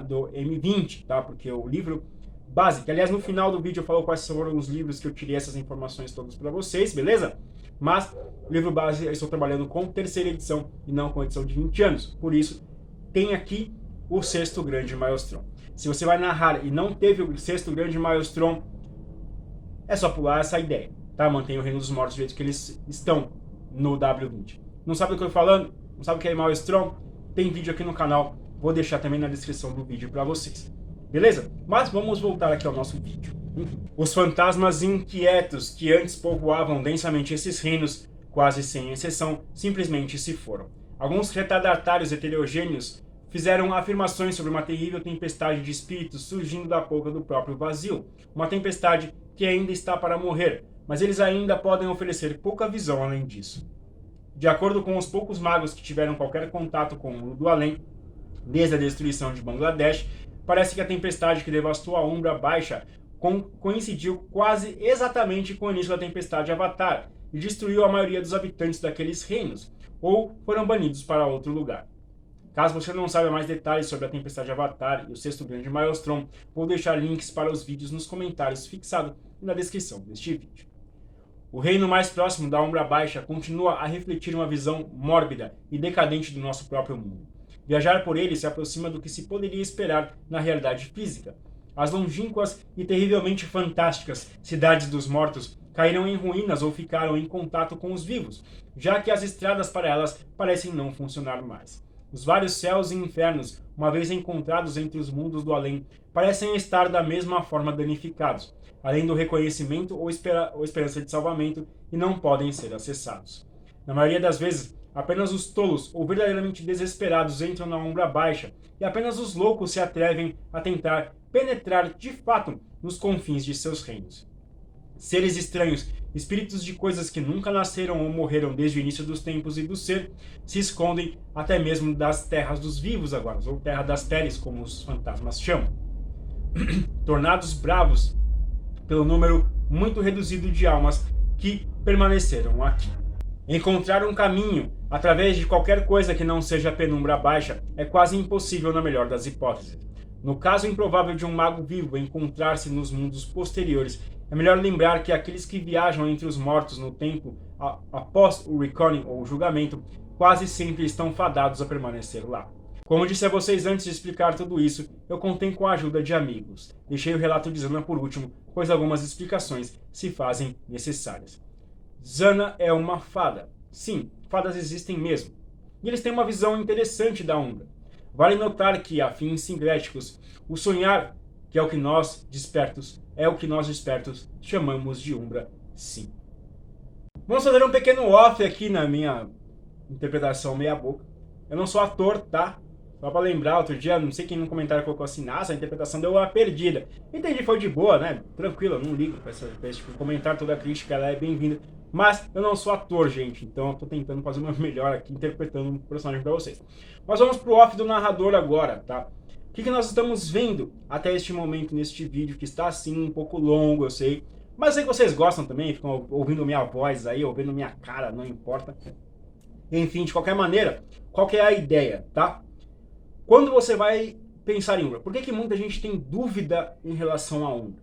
do M20, tá? Porque o livro básica. Aliás, no final do vídeo eu falo quais foram os livros que eu tirei essas informações todas para vocês, beleza? Mas o livro base eu estou trabalhando com terceira edição e não com edição de 20 anos. Por isso, tem aqui o sexto grande Maelstrom. Se você vai narrar e não teve o sexto grande Maelstrom, é só pular essa ideia, tá? Mantenha o Reino dos Mortos do jeito que eles estão no W20. Não sabe do que eu tô falando? Não sabe o que é Maelstrom? Tem vídeo aqui no canal, vou deixar também na descrição do vídeo para vocês. Beleza? Mas vamos voltar aqui ao nosso vídeo. Os fantasmas inquietos que antes povoavam densamente esses reinos, quase sem exceção, simplesmente se foram. Alguns retardatários heterogêneos fizeram afirmações sobre uma terrível tempestade de espíritos surgindo da boca do próprio vazio. Uma tempestade que ainda está para morrer, mas eles ainda podem oferecer pouca visão além disso. De acordo com os poucos magos que tiveram qualquer contato com o do além, desde a destruição de Bangladesh, parece que a tempestade que devastou a Umbra Baixa coincidiu quase exatamente com o início da tempestade Avatar e destruiu a maioria dos habitantes daqueles reinos, ou foram banidos para outro lugar. Caso você não saiba mais detalhes sobre a tempestade Avatar e o sexto grande Maelstrom, vou deixar links para os vídeos nos comentários fixados na descrição deste vídeo. O reino mais próximo da Umbra Baixa continua a refletir uma visão mórbida e decadente do nosso próprio mundo. Viajar por ele se aproxima do que se poderia esperar na realidade física. As longínquas e terrivelmente fantásticas cidades dos mortos caíram em ruínas ou ficaram em contato com os vivos, já que as estradas para elas parecem não funcionar mais. Os vários céus e infernos, uma vez encontrados entre os mundos do além, parecem estar da mesma forma danificados, além do reconhecimento ou, espera, ou esperança de salvamento, e não podem ser acessados. Na maioria das vezes, apenas os tolos ou verdadeiramente desesperados entram na ombra baixa, e apenas os loucos se atrevem a tentar penetrar de fato nos confins de seus reinos. Seres estranhos, espíritos de coisas que nunca nasceram ou morreram desde o início dos tempos e do ser, se escondem até mesmo das terras dos vivos agora, ou terra das peles, como os fantasmas chamam. Tornados bravos pelo número muito reduzido de almas que permaneceram aqui. Encontrar um caminho através de qualquer coisa que não seja penumbra baixa é quase impossível na melhor das hipóteses. No caso improvável de um mago vivo encontrar-se nos mundos posteriores, é melhor lembrar que aqueles que viajam entre os mortos no tempo após o reckoning ou o julgamento quase sempre estão fadados a permanecer lá. Como disse a vocês antes de explicar tudo isso, eu contei com a ajuda de amigos. Deixei o relato de Zana por último, pois algumas explicações se fazem necessárias. Zana é uma fada. Sim, fadas existem mesmo. E eles têm uma visão interessante da Umbra. Vale notar que, a fins sincréticos, o sonhar, que é o que nós, despertos, é o que nós, despertos, chamamos de Umbra, sim. Vamos fazer um pequeno off aqui na minha interpretação meia-boca. Eu não sou ator, tá? Só pra lembrar, outro dia, não sei quem no comentário colocou assim, nossa, a interpretação deu uma perdida. Entendi, foi de boa, né? Tranquilo, não ligo pra, essa, pra esse tipo comentário, toda crítica ela é bem-vinda. Mas eu não sou ator, gente, então eu tô tentando fazer meu melhor aqui, interpretando um personagem pra vocês. Mas vamos pro off do narrador agora, tá? O que, que nós estamos vendo até este momento neste vídeo, que está assim um pouco longo, eu sei. Mas sei que vocês gostam também, ficam ouvindo minha voz aí, ouvindo minha cara, não importa. Enfim, de qualquer maneira, qual que é a ideia, tá? Quando você vai pensar em Umbra, por que, que muita gente tem dúvida em relação a Umbra?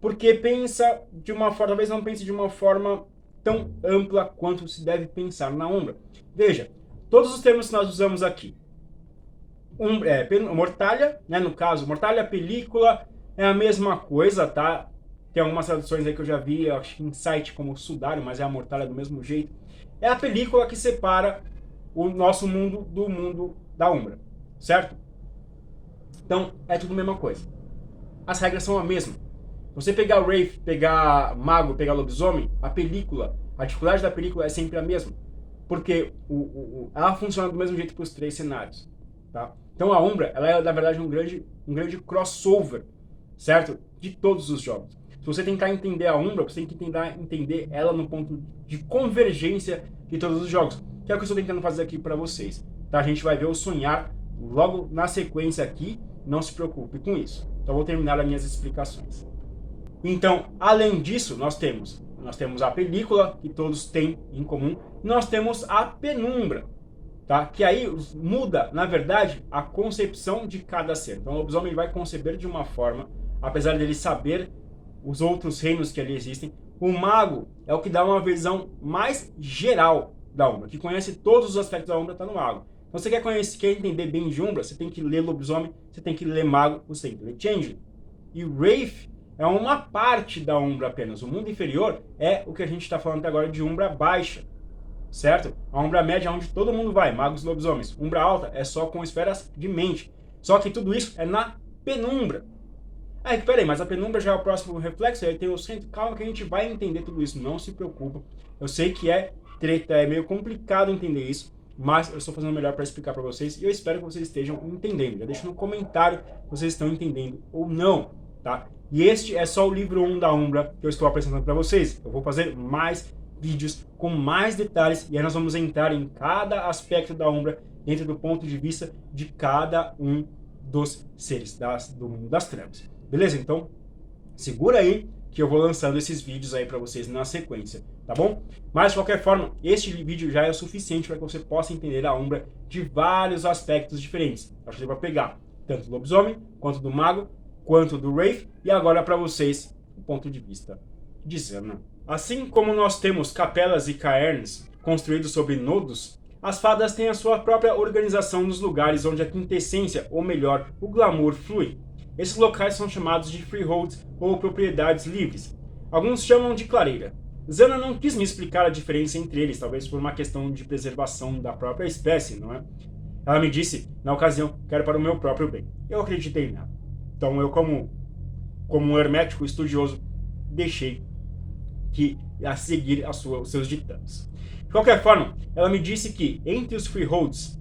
Porque pensa de uma forma, talvez não pense de uma forma tão ampla quanto se deve pensar na Umbra. Veja, todos os termos que nós usamos aqui, um, é, mortalha, né, no caso, mortalha, película, é a mesma coisa, tá? Tem algumas traduções aí que eu já vi, acho que em site como sudário, mas é a mortalha do mesmo jeito. É a película que separa o nosso mundo do mundo da Umbra certo? Então, é tudo a mesma coisa. As regras são a mesma. Você pegar o Wraith, pegar Mago, pegar Lobisomem, a película, a dificuldade da película é sempre a mesma. Porque o, o, o ela funciona do mesmo jeito para os três cenários. Tá? Então a Umbra, ela é na verdade um grande, um grande crossover, certo? De todos os jogos. Se você tentar entender a Umbra, você tem que tentar entender ela no ponto de convergência de todos os jogos. Que é o que eu estou tentando fazer aqui para vocês. Tá? A gente vai ver o sonhar logo na sequência aqui, não se preocupe com isso. Então vou terminar as minhas explicações. Então, além disso, nós temos nós temos a película que todos têm em comum, nós temos a penumbra, tá? Que aí muda, na verdade, a concepção de cada ser. Então, o lobisomem vai conceber de uma forma, apesar dele saber os outros reinos que ali existem. O mago é o que dá uma visão mais geral da Umbra, que conhece todos os aspectos da Umbra, está no mago. Você quer conhecer, quer entender bem de Umbra, você tem que ler Lobisomem, você tem que ler Mago, você tem que ler. E Wraith é uma parte da Umbra apenas. O mundo inferior é o que a gente está falando até agora de Umbra baixa, certo? A Umbra média é onde todo mundo vai, magos e lobisomens. Umbra alta é só com esferas de mente. Só que tudo isso é na penumbra. Ah, peraí, mas a penumbra já é o próximo reflexo, aí tem o centro. Calma que a gente vai entender tudo isso, não se preocupa. Eu sei que é treta, é meio complicado entender isso, mas eu estou fazendo o melhor para explicar para vocês e eu espero que vocês estejam entendendo. Já deixa no comentário se vocês estão entendendo ou não, tá? E este é só o livro 1 da Umbra que eu estou apresentando para vocês. Eu vou fazer mais vídeos com mais detalhes e aí nós vamos entrar em cada aspecto da Umbra dentro do ponto de vista de cada um dos seres das, do mundo das trevas. Beleza? Então, segura aí que eu vou lançando esses vídeos aí para vocês na sequência, tá bom? Mas, de qualquer forma, este vídeo já é o suficiente para que você possa entender a Umbra de vários aspectos diferentes. Acho que vai pegar tanto do lobisomem, quanto do mago, quanto do Wraith, e agora para vocês o ponto de vista de Zana. Assim como nós temos capelas e caerns construídos sobre nodos, as fadas têm a sua própria organização nos lugares onde a quintessência, ou melhor, o glamour flui. Esses locais são chamados de freeholds ou propriedades livres. Alguns chamam de clareira. Zana não quis me explicar a diferença entre eles, talvez por uma questão de preservação da própria espécie, não é? Ela me disse, na ocasião, que era para o meu próprio bem. Eu acreditei nela. Então eu, como, como um hermético estudioso, deixei que a seguir a sua, os seus ditames. De qualquer forma, ela me disse que entre os freeholds,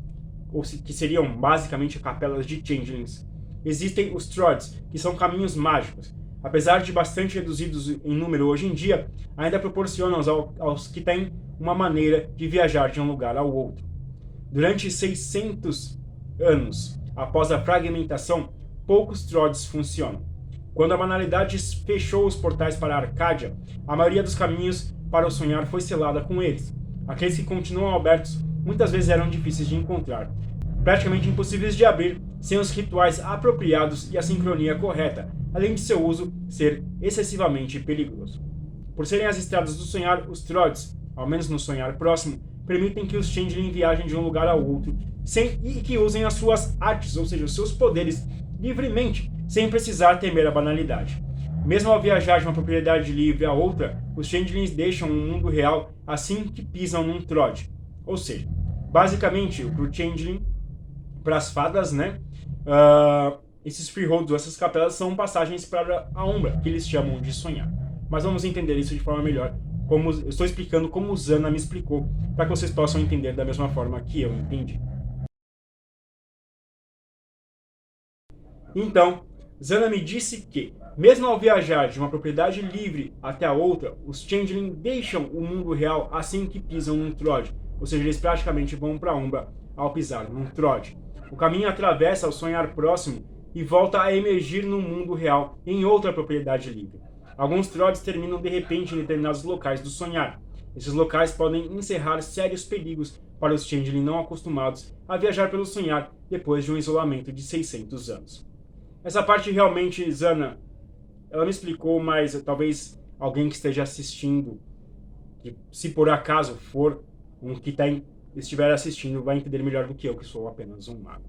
que seriam basicamente capelas de changelings, existem os Trods, que são caminhos mágicos. Apesar de bastante reduzidos em número hoje em dia, ainda proporcionam aos, aos que têm uma maneira de viajar de um lugar ao outro. Durante 600 anos após a fragmentação, poucos Trods funcionam. Quando a banalidade fechou os portais para a Arcádia, a maioria dos caminhos para o sonhar foi selada com eles. Aqueles que continuam abertos muitas vezes eram difíceis de encontrar, praticamente impossíveis de abrir sem os rituais apropriados e a sincronia correta, além de seu uso ser excessivamente perigoso. Por serem as estradas do sonhar, os Trods, ao menos no sonhar próximo, permitem que os Changeling viajem de um lugar ao outro sem, e que usem as suas artes, ou seja, os seus poderes, livremente, sem precisar temer a banalidade. Mesmo ao viajar de uma propriedade livre a outra, os Changelings deixam o mundo real assim que pisam num Trod. Ou seja, basicamente, o Changeling para as fadas, né? Uh, esses freeholds, essas capelas, são passagens para a Umbra, que eles chamam de sonhar. Mas vamos entender isso de forma melhor. Como eu estou explicando como Zana me explicou, para que vocês possam entender da mesma forma que eu entendi. Então, Zana me disse que, mesmo ao viajar de uma propriedade livre até a outra, os Changeling deixam o mundo real assim que pisam num Trod, ou seja, eles praticamente vão para a Umbra ao pisar num Trod. O caminho atravessa o sonhar próximo e volta a emergir no mundo real em outra propriedade livre. Alguns trodes terminam de repente em determinados locais do sonhar. Esses locais podem encerrar sérios perigos para os Changeling não acostumados a viajar pelo sonhar depois de um isolamento de 600 anos. Essa parte realmente, Zana, ela me explicou, mas talvez alguém que esteja assistindo, que se por acaso for um que está estiver assistindo vai entender melhor do que eu, que sou apenas um mago.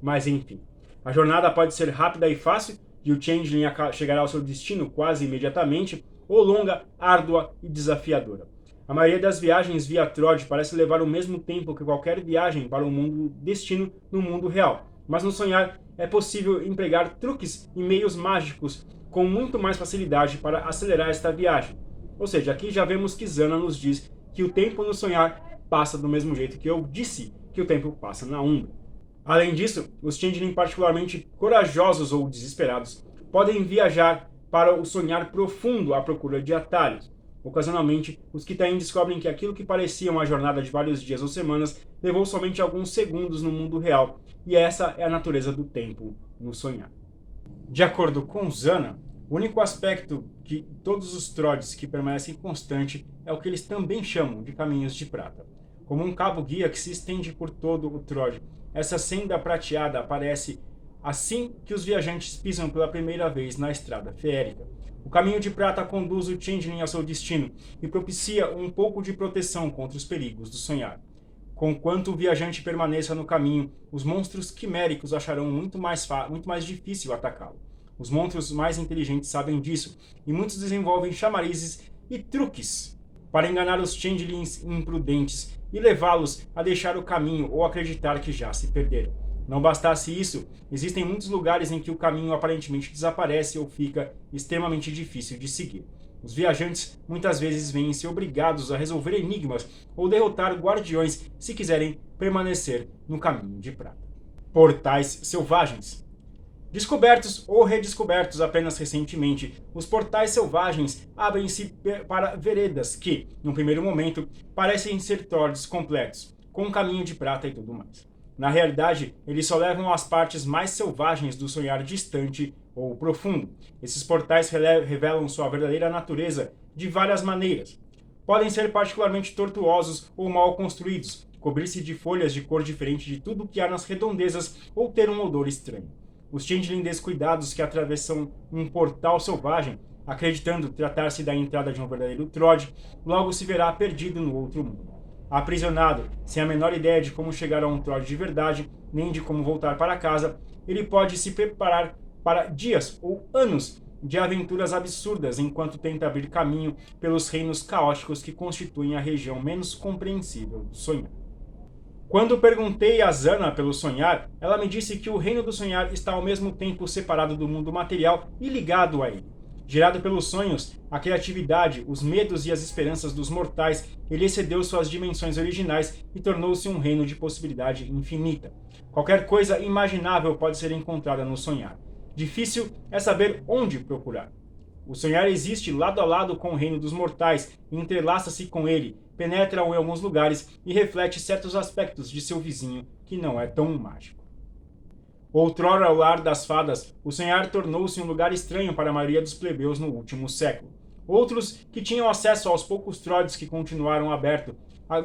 Mas enfim, a jornada pode ser rápida e fácil, e o Changeling chegará ao seu destino quase imediatamente, ou longa, árdua e desafiadora. A maioria das viagens via Trod parece levar o mesmo tempo que qualquer viagem para o mundo destino no mundo real, mas no sonhar é possível empregar truques e meios mágicos com muito mais facilidade para acelerar esta viagem. Ou seja, aqui já vemos que Zana nos diz que o tempo no sonhar passa do mesmo jeito que eu disse que o tempo passa na Umbra. Além disso, os Changeling particularmente corajosos ou desesperados podem viajar para o sonhar profundo à procura de atalhos. Ocasionalmente, os Kitain descobrem que aquilo que parecia uma jornada de vários dias ou semanas levou somente alguns segundos no mundo real, e essa é a natureza do tempo no sonhar. De acordo com Zana, o único aspecto que todos os Trods que permanecem constante é o que eles também chamam de caminhos de prata como um cabo guia que se estende por todo o Trod. Essa senda prateada aparece assim que os viajantes pisam pela primeira vez na estrada feérica. O caminho de prata conduz o Changeling ao seu destino e propicia um pouco de proteção contra os perigos do sonhar. Conquanto o viajante permaneça no caminho, os monstros quiméricos acharão muito mais, muito mais difícil atacá-lo. Os monstros mais inteligentes sabem disso, e muitos desenvolvem chamarizes e truques para enganar os changelings imprudentes e levá-los a deixar o caminho ou acreditar que já se perderam. Não bastasse isso, existem muitos lugares em que o caminho aparentemente desaparece ou fica extremamente difícil de seguir. Os viajantes muitas vezes veem-se obrigados a resolver enigmas ou derrotar guardiões se quiserem permanecer no caminho de prata. Portais selvagens. Descobertos ou redescobertos apenas recentemente, os portais selvagens abrem-se para veredas que, no primeiro momento, parecem ser torres completos, com um caminho de prata e tudo mais. Na realidade, eles só levam às partes mais selvagens do sonhar distante ou profundo. Esses portais revelam sua verdadeira natureza de várias maneiras. Podem ser particularmente tortuosos ou mal construídos, cobrir-se de folhas de cor diferente de tudo que há nas redondezas ou ter um odor estranho. Os changeling descuidados que atravessam um portal selvagem, acreditando tratar-se da entrada de um verdadeiro Trod, logo se verá perdido no outro mundo aprisionado, sem a menor ideia de como chegar a um troll de verdade, nem de como voltar para casa, ele pode se preparar para dias ou anos de aventuras absurdas enquanto tenta abrir caminho pelos reinos caóticos que constituem a região menos compreensível do sonhar. Quando perguntei a Zana pelo sonhar, ela me disse que o reino do sonhar está ao mesmo tempo separado do mundo material e ligado a ele. Gerado pelos sonhos, a criatividade, os medos e as esperanças dos mortais, ele excedeu suas dimensões originais e tornou-se um reino de possibilidade infinita. Qualquer coisa imaginável pode ser encontrada no sonhar. Difícil é saber onde procurar. O sonhar existe lado a lado com o reino dos mortais, entrelaça-se com ele, penetra em alguns lugares e reflete certos aspectos de seu vizinho que não é tão mágico. Outrora o lar das fadas, o sonhar tornou-se um lugar estranho para a maioria dos plebeus no último século. Outros, que tinham acesso aos poucos trodes que continuaram abertos,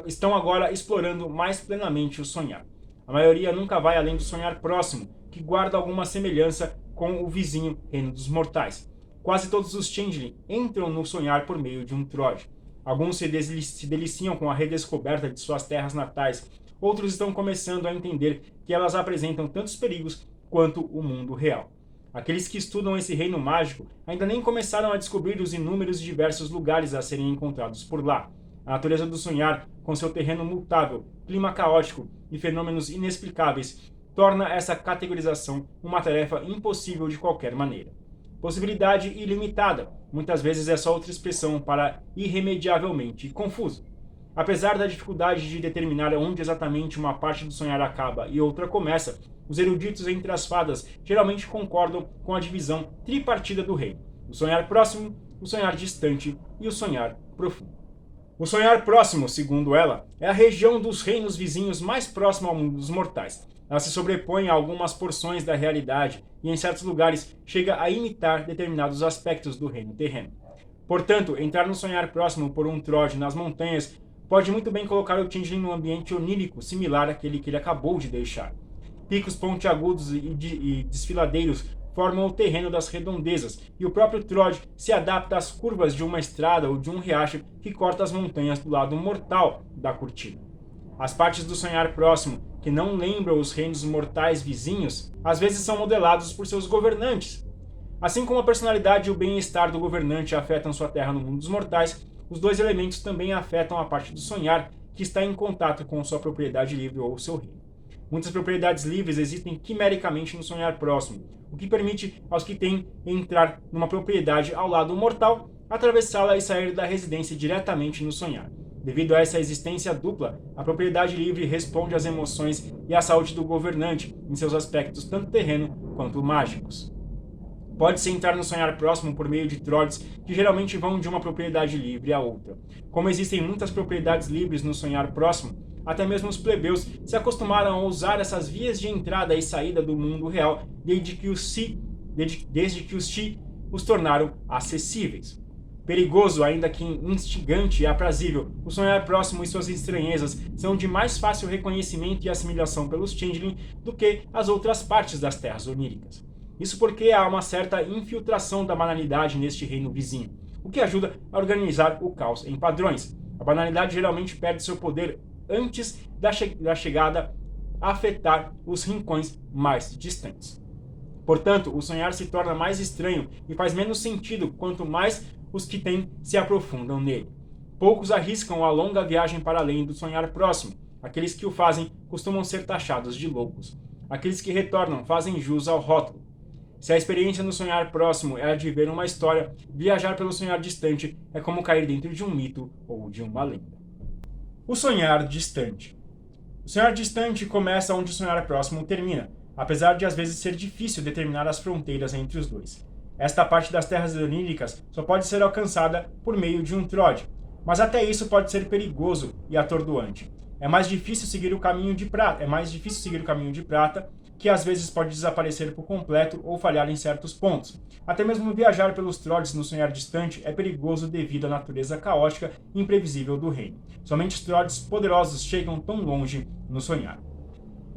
estão agora explorando mais plenamente o sonhar. A maioria nunca vai além do sonhar próximo, que guarda alguma semelhança com o vizinho reino dos mortais. Quase todos os Changeling entram no sonhar por meio de um trode. Alguns se, se deliciam com a redescoberta de suas terras natais, outros estão começando a entender que elas apresentam tantos perigos quanto o mundo real. Aqueles que estudam esse reino mágico ainda nem começaram a descobrir os inúmeros e diversos lugares a serem encontrados por lá. A natureza do sonhar, com seu terreno mutável, clima caótico e fenômenos inexplicáveis, torna essa categorização uma tarefa impossível de qualquer maneira. Possibilidade ilimitada, muitas vezes é só outra expressão para irremediavelmente confuso. Apesar da dificuldade de determinar onde exatamente uma parte do sonhar acaba e outra começa, os eruditos entre as fadas geralmente concordam com a divisão tripartida do reino: o sonhar próximo, o sonhar distante e o sonhar profundo. O sonhar próximo, segundo ela, é a região dos reinos vizinhos mais próxima ao mundo dos mortais. Ela se sobrepõe a algumas porções da realidade e, em certos lugares, chega a imitar determinados aspectos do reino terreno. Portanto, entrar no sonhar próximo por um trode nas montanhas pode muito bem colocar o Changeling num ambiente onírico similar àquele que ele acabou de deixar. Picos pontiagudos e, de, e desfiladeiros formam o terreno das redondezas, e o próprio Trod se adapta às curvas de uma estrada ou de um riacho que corta as montanhas do lado mortal da cortina. As partes do sonhar próximo, que não lembram os reinos mortais vizinhos, às vezes são modelados por seus governantes. Assim como a personalidade e o bem-estar do governante afetam sua terra no mundo dos mortais, os dois elementos também afetam a parte do sonhar que está em contato com sua propriedade livre ou seu reino. Muitas propriedades livres existem quimericamente no sonhar próximo, o que permite aos que têm entrar numa propriedade ao lado mortal, atravessá-la e sair da residência diretamente no sonhar. Devido a essa existência dupla, a propriedade livre responde às emoções e à saúde do governante em seus aspectos tanto terreno quanto mágicos. Pode-se entrar no sonhar próximo por meio de trotes que geralmente vão de uma propriedade livre a outra. Como existem muitas propriedades livres no sonhar próximo, até mesmo os plebeus se acostumaram a usar essas vias de entrada e saída do mundo real desde que os si, desde, desde que os os tornaram acessíveis. Perigoso, ainda que instigante e aprazível, o sonhar próximo e suas estranhezas são de mais fácil reconhecimento e assimilação pelos Changeling do que as outras partes das terras oníricas. Isso porque há uma certa infiltração da banalidade neste reino vizinho, o que ajuda a organizar o caos em padrões. A banalidade geralmente perde seu poder antes da, che da chegada a afetar os rincões mais distantes. Portanto, o sonhar se torna mais estranho e faz menos sentido quanto mais os que têm se aprofundam nele. Poucos arriscam a longa viagem para além do sonhar próximo. Aqueles que o fazem costumam ser taxados de loucos. Aqueles que retornam fazem jus ao rótulo. Se a experiência no sonhar próximo é a de ver uma história, viajar pelo sonhar distante é como cair dentro de um mito ou de uma lenda. O sonhar distante. O sonhar distante começa onde o sonhar próximo termina, apesar de às vezes ser difícil determinar as fronteiras entre os dois. Esta parte das terras oníricas só pode ser alcançada por meio de um trode, mas até isso pode ser perigoso e atordoante. É mais difícil seguir o caminho de prata, é mais difícil seguir o caminho de prata, que às vezes pode desaparecer por completo ou falhar em certos pontos. Até mesmo viajar pelos trodes no sonhar distante é perigoso devido à natureza caótica e imprevisível do reino. Somente os trodes poderosos chegam tão longe no sonhar.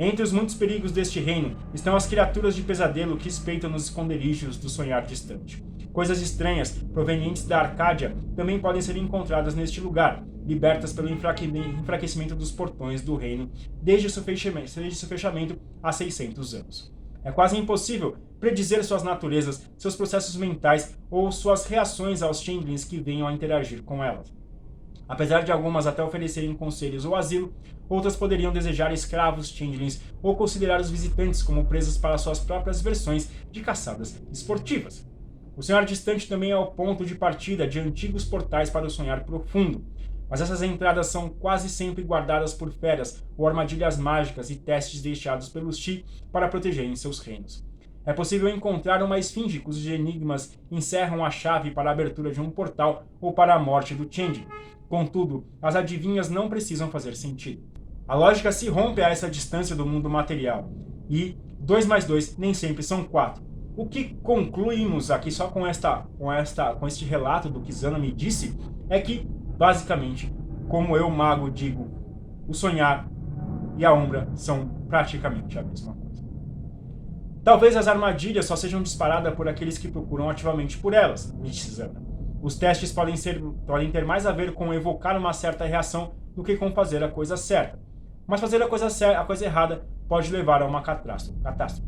Entre os muitos perigos deste reino estão as criaturas de pesadelo que espeitam nos esconderijos do sonhar distante. Coisas estranhas, provenientes da Arcádia, também podem ser encontradas neste lugar, libertas pelo enfraquecimento dos portões do reino desde seu fechamento, desde seu fechamento há 600 anos. É quase impossível predizer suas naturezas, seus processos mentais ou suas reações aos changelings que venham a interagir com elas. Apesar de algumas até oferecerem conselhos ou asilo, outras poderiam desejar escravos changelings ou considerar os visitantes como presas para suas próprias versões de caçadas esportivas. O sonhar distante também é o ponto de partida de antigos portais para o sonhar profundo, mas essas entradas são quase sempre guardadas por feras ou armadilhas mágicas e testes deixados pelos Ti para protegerem seus reinos. É possível encontrar uma esfinge cujos enigmas encerram a chave para a abertura de um portal ou para a morte do Changeling, Contudo, as adivinhas não precisam fazer sentido. A lógica se rompe a essa distância do mundo material, e 2 mais 2 nem sempre são 4. O que concluímos aqui só com, esta, com, esta, com este relato do que Zana me disse é que, basicamente, como eu, mago, digo, o sonhar e a umbra são praticamente a mesma coisa. Talvez as armadilhas só sejam disparadas por aqueles que procuram ativamente por elas, disse Zana. Os testes podem, ser, podem ter mais a ver com evocar uma certa reação do que com fazer a coisa certa. Mas fazer a coisa, a coisa errada pode levar a uma catástrofe.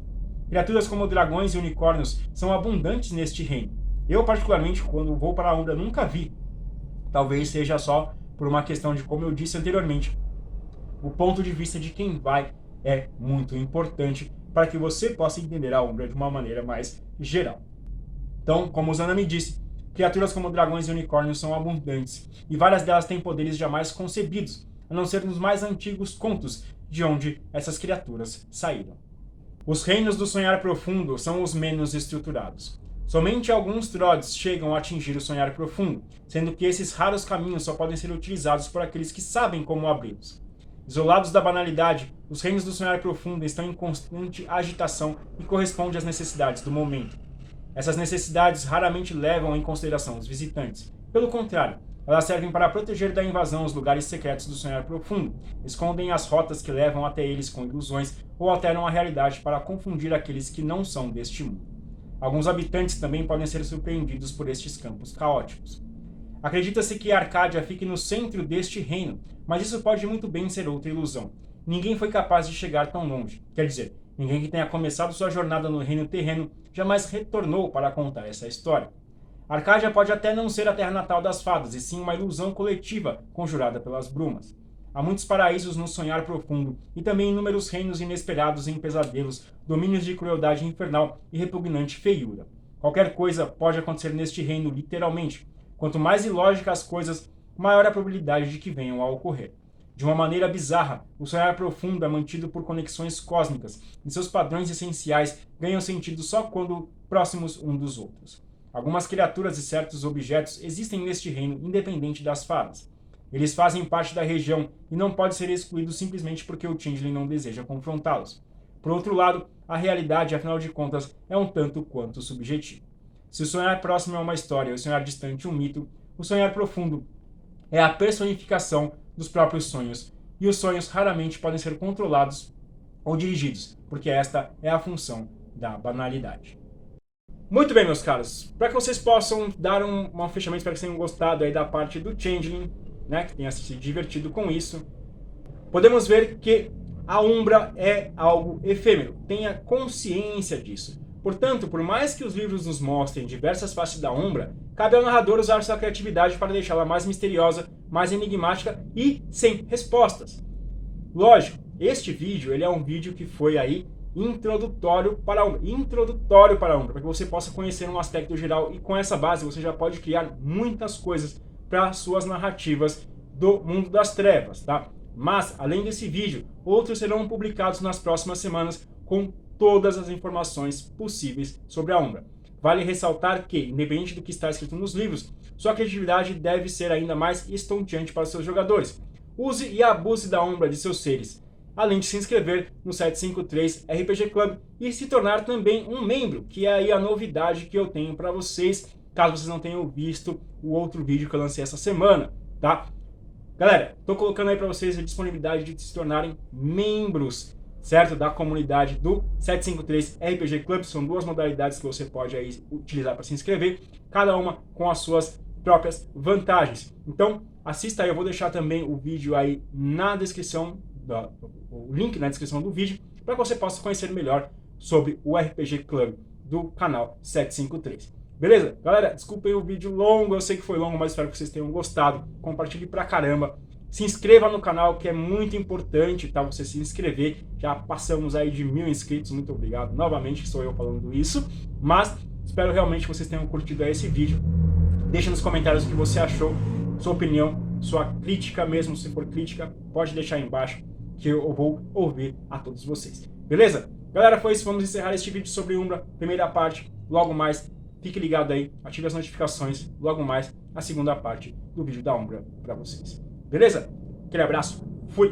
Criaturas como dragões e unicórnios são abundantes neste reino. Eu, particularmente, quando vou para a Umbra, nunca vi. Talvez seja só por uma questão de, como eu disse anteriormente, o ponto de vista de quem vai é muito importante para que você possa entender a Umbra de uma maneira mais geral. Então, como o Zana me disse, Criaturas como dragões e unicórnios são abundantes, e várias delas têm poderes jamais concebidos, a não ser nos mais antigos contos de onde essas criaturas saíram. Os reinos do sonhar profundo são os menos estruturados. Somente alguns Trods chegam a atingir o sonhar profundo, sendo que esses raros caminhos só podem ser utilizados por aqueles que sabem como abri-los. Isolados da banalidade, os reinos do sonhar profundo estão em constante agitação e correspondem às necessidades do momento. Essas necessidades raramente levam em consideração os visitantes. Pelo contrário, elas servem para proteger da invasão os lugares secretos do sonhar profundo, escondem as rotas que levam até eles com ilusões ou alteram a realidade para confundir aqueles que não são deste mundo. Alguns habitantes também podem ser surpreendidos por estes campos caóticos. Acredita-se que Arcádia fique no centro deste reino, mas isso pode muito bem ser outra ilusão. Ninguém foi capaz de chegar tão longe. Quer dizer, Ninguém que tenha começado sua jornada no reino terreno jamais retornou para contar essa história. Arcádia pode até não ser a terra natal das fadas, e sim uma ilusão coletiva conjurada pelas brumas. Há muitos paraísos no sonhar profundo, e também inúmeros reinos inesperados em pesadelos, domínios de crueldade infernal e repugnante feiura. Qualquer coisa pode acontecer neste reino, literalmente. Quanto mais ilógicas as coisas, maior a probabilidade de que venham a ocorrer. De uma maneira bizarra, o sonhar profundo é mantido por conexões cósmicas, e seus padrões essenciais ganham sentido só quando próximos um dos outros. Algumas criaturas e certos objetos existem neste reino independente das fadas. Eles fazem parte da região e não podem ser excluídos simplesmente porque o Changeling não deseja confrontá-los. Por outro lado, a realidade, afinal de contas, é um tanto quanto subjetiva. Se o sonhar próximo é uma história, o sonhar distante um mito, o sonhar profundo é a personificação dos próprios sonhos. E os sonhos raramente podem ser controlados ou dirigidos, porque esta é a função da banalidade. Muito bem, meus caros, para que vocês possam dar um, um fechamento, espero que vocês tenham gostado aí da parte do Changeling, né, que tenha se divertido com isso, podemos ver que a Umbra é algo efêmero, tenha consciência disso. Portanto, por mais que os livros nos mostrem diversas faces da Umbra, cabe ao narrador usar sua criatividade para deixá-la mais misteriosa, mais enigmática e sem respostas. Lógico, este vídeo ele é um vídeo que foi aí introdutório para a Umbra, introdutório para a Umbra, para que você possa conhecer um aspecto geral e com essa base você já pode criar muitas coisas para suas narrativas do mundo das trevas, tá? Mas, além desse vídeo, outros serão publicados nas próximas semanas com todas as informações possíveis sobre a Umbra. Vale ressaltar que, independente do que está escrito nos livros, sua criatividade deve ser ainda mais estonteante para seus jogadores. Use e abuse da Umbra de seus seres, além de se inscrever no 753 RPG Club e se tornar também um membro, que é aí a novidade que eu tenho para vocês, caso vocês não tenham visto o outro vídeo que eu lancei essa semana, tá? Galera, tô colocando aí para vocês a disponibilidade de se tornarem membros, certo? Da comunidade do 753 RPG Club. São duas modalidades que você pode aí utilizar para se inscrever, cada uma com as suas próprias vantagens. Então, assista aí, eu vou deixar também o vídeo aí na descrição, da, o link na descrição do vídeo, para que você possa conhecer melhor sobre o RPG Club do canal 753. Beleza? Galera, desculpem o vídeo longo, eu sei que foi longo, mas espero que vocês tenham gostado. Compartilhe pra caramba. Se inscreva no canal, que é muito importante, tá? Você se inscrever. Já passamos aí de mil inscritos, muito obrigado. Novamente, sou eu falando isso. Mas espero realmente que vocês tenham curtido esse vídeo. Deixa nos comentários o que você achou, sua opinião, sua crítica mesmo, se for crítica, pode deixar aí embaixo, que eu vou ouvir a todos vocês. Beleza? Galera, foi isso. Vamos encerrar este vídeo sobre Umbra, primeira parte. Logo mais Fique ligado aí, ative as notificações, logo mais a segunda parte do vídeo da Umbra para vocês. Beleza? Aquele abraço, fui!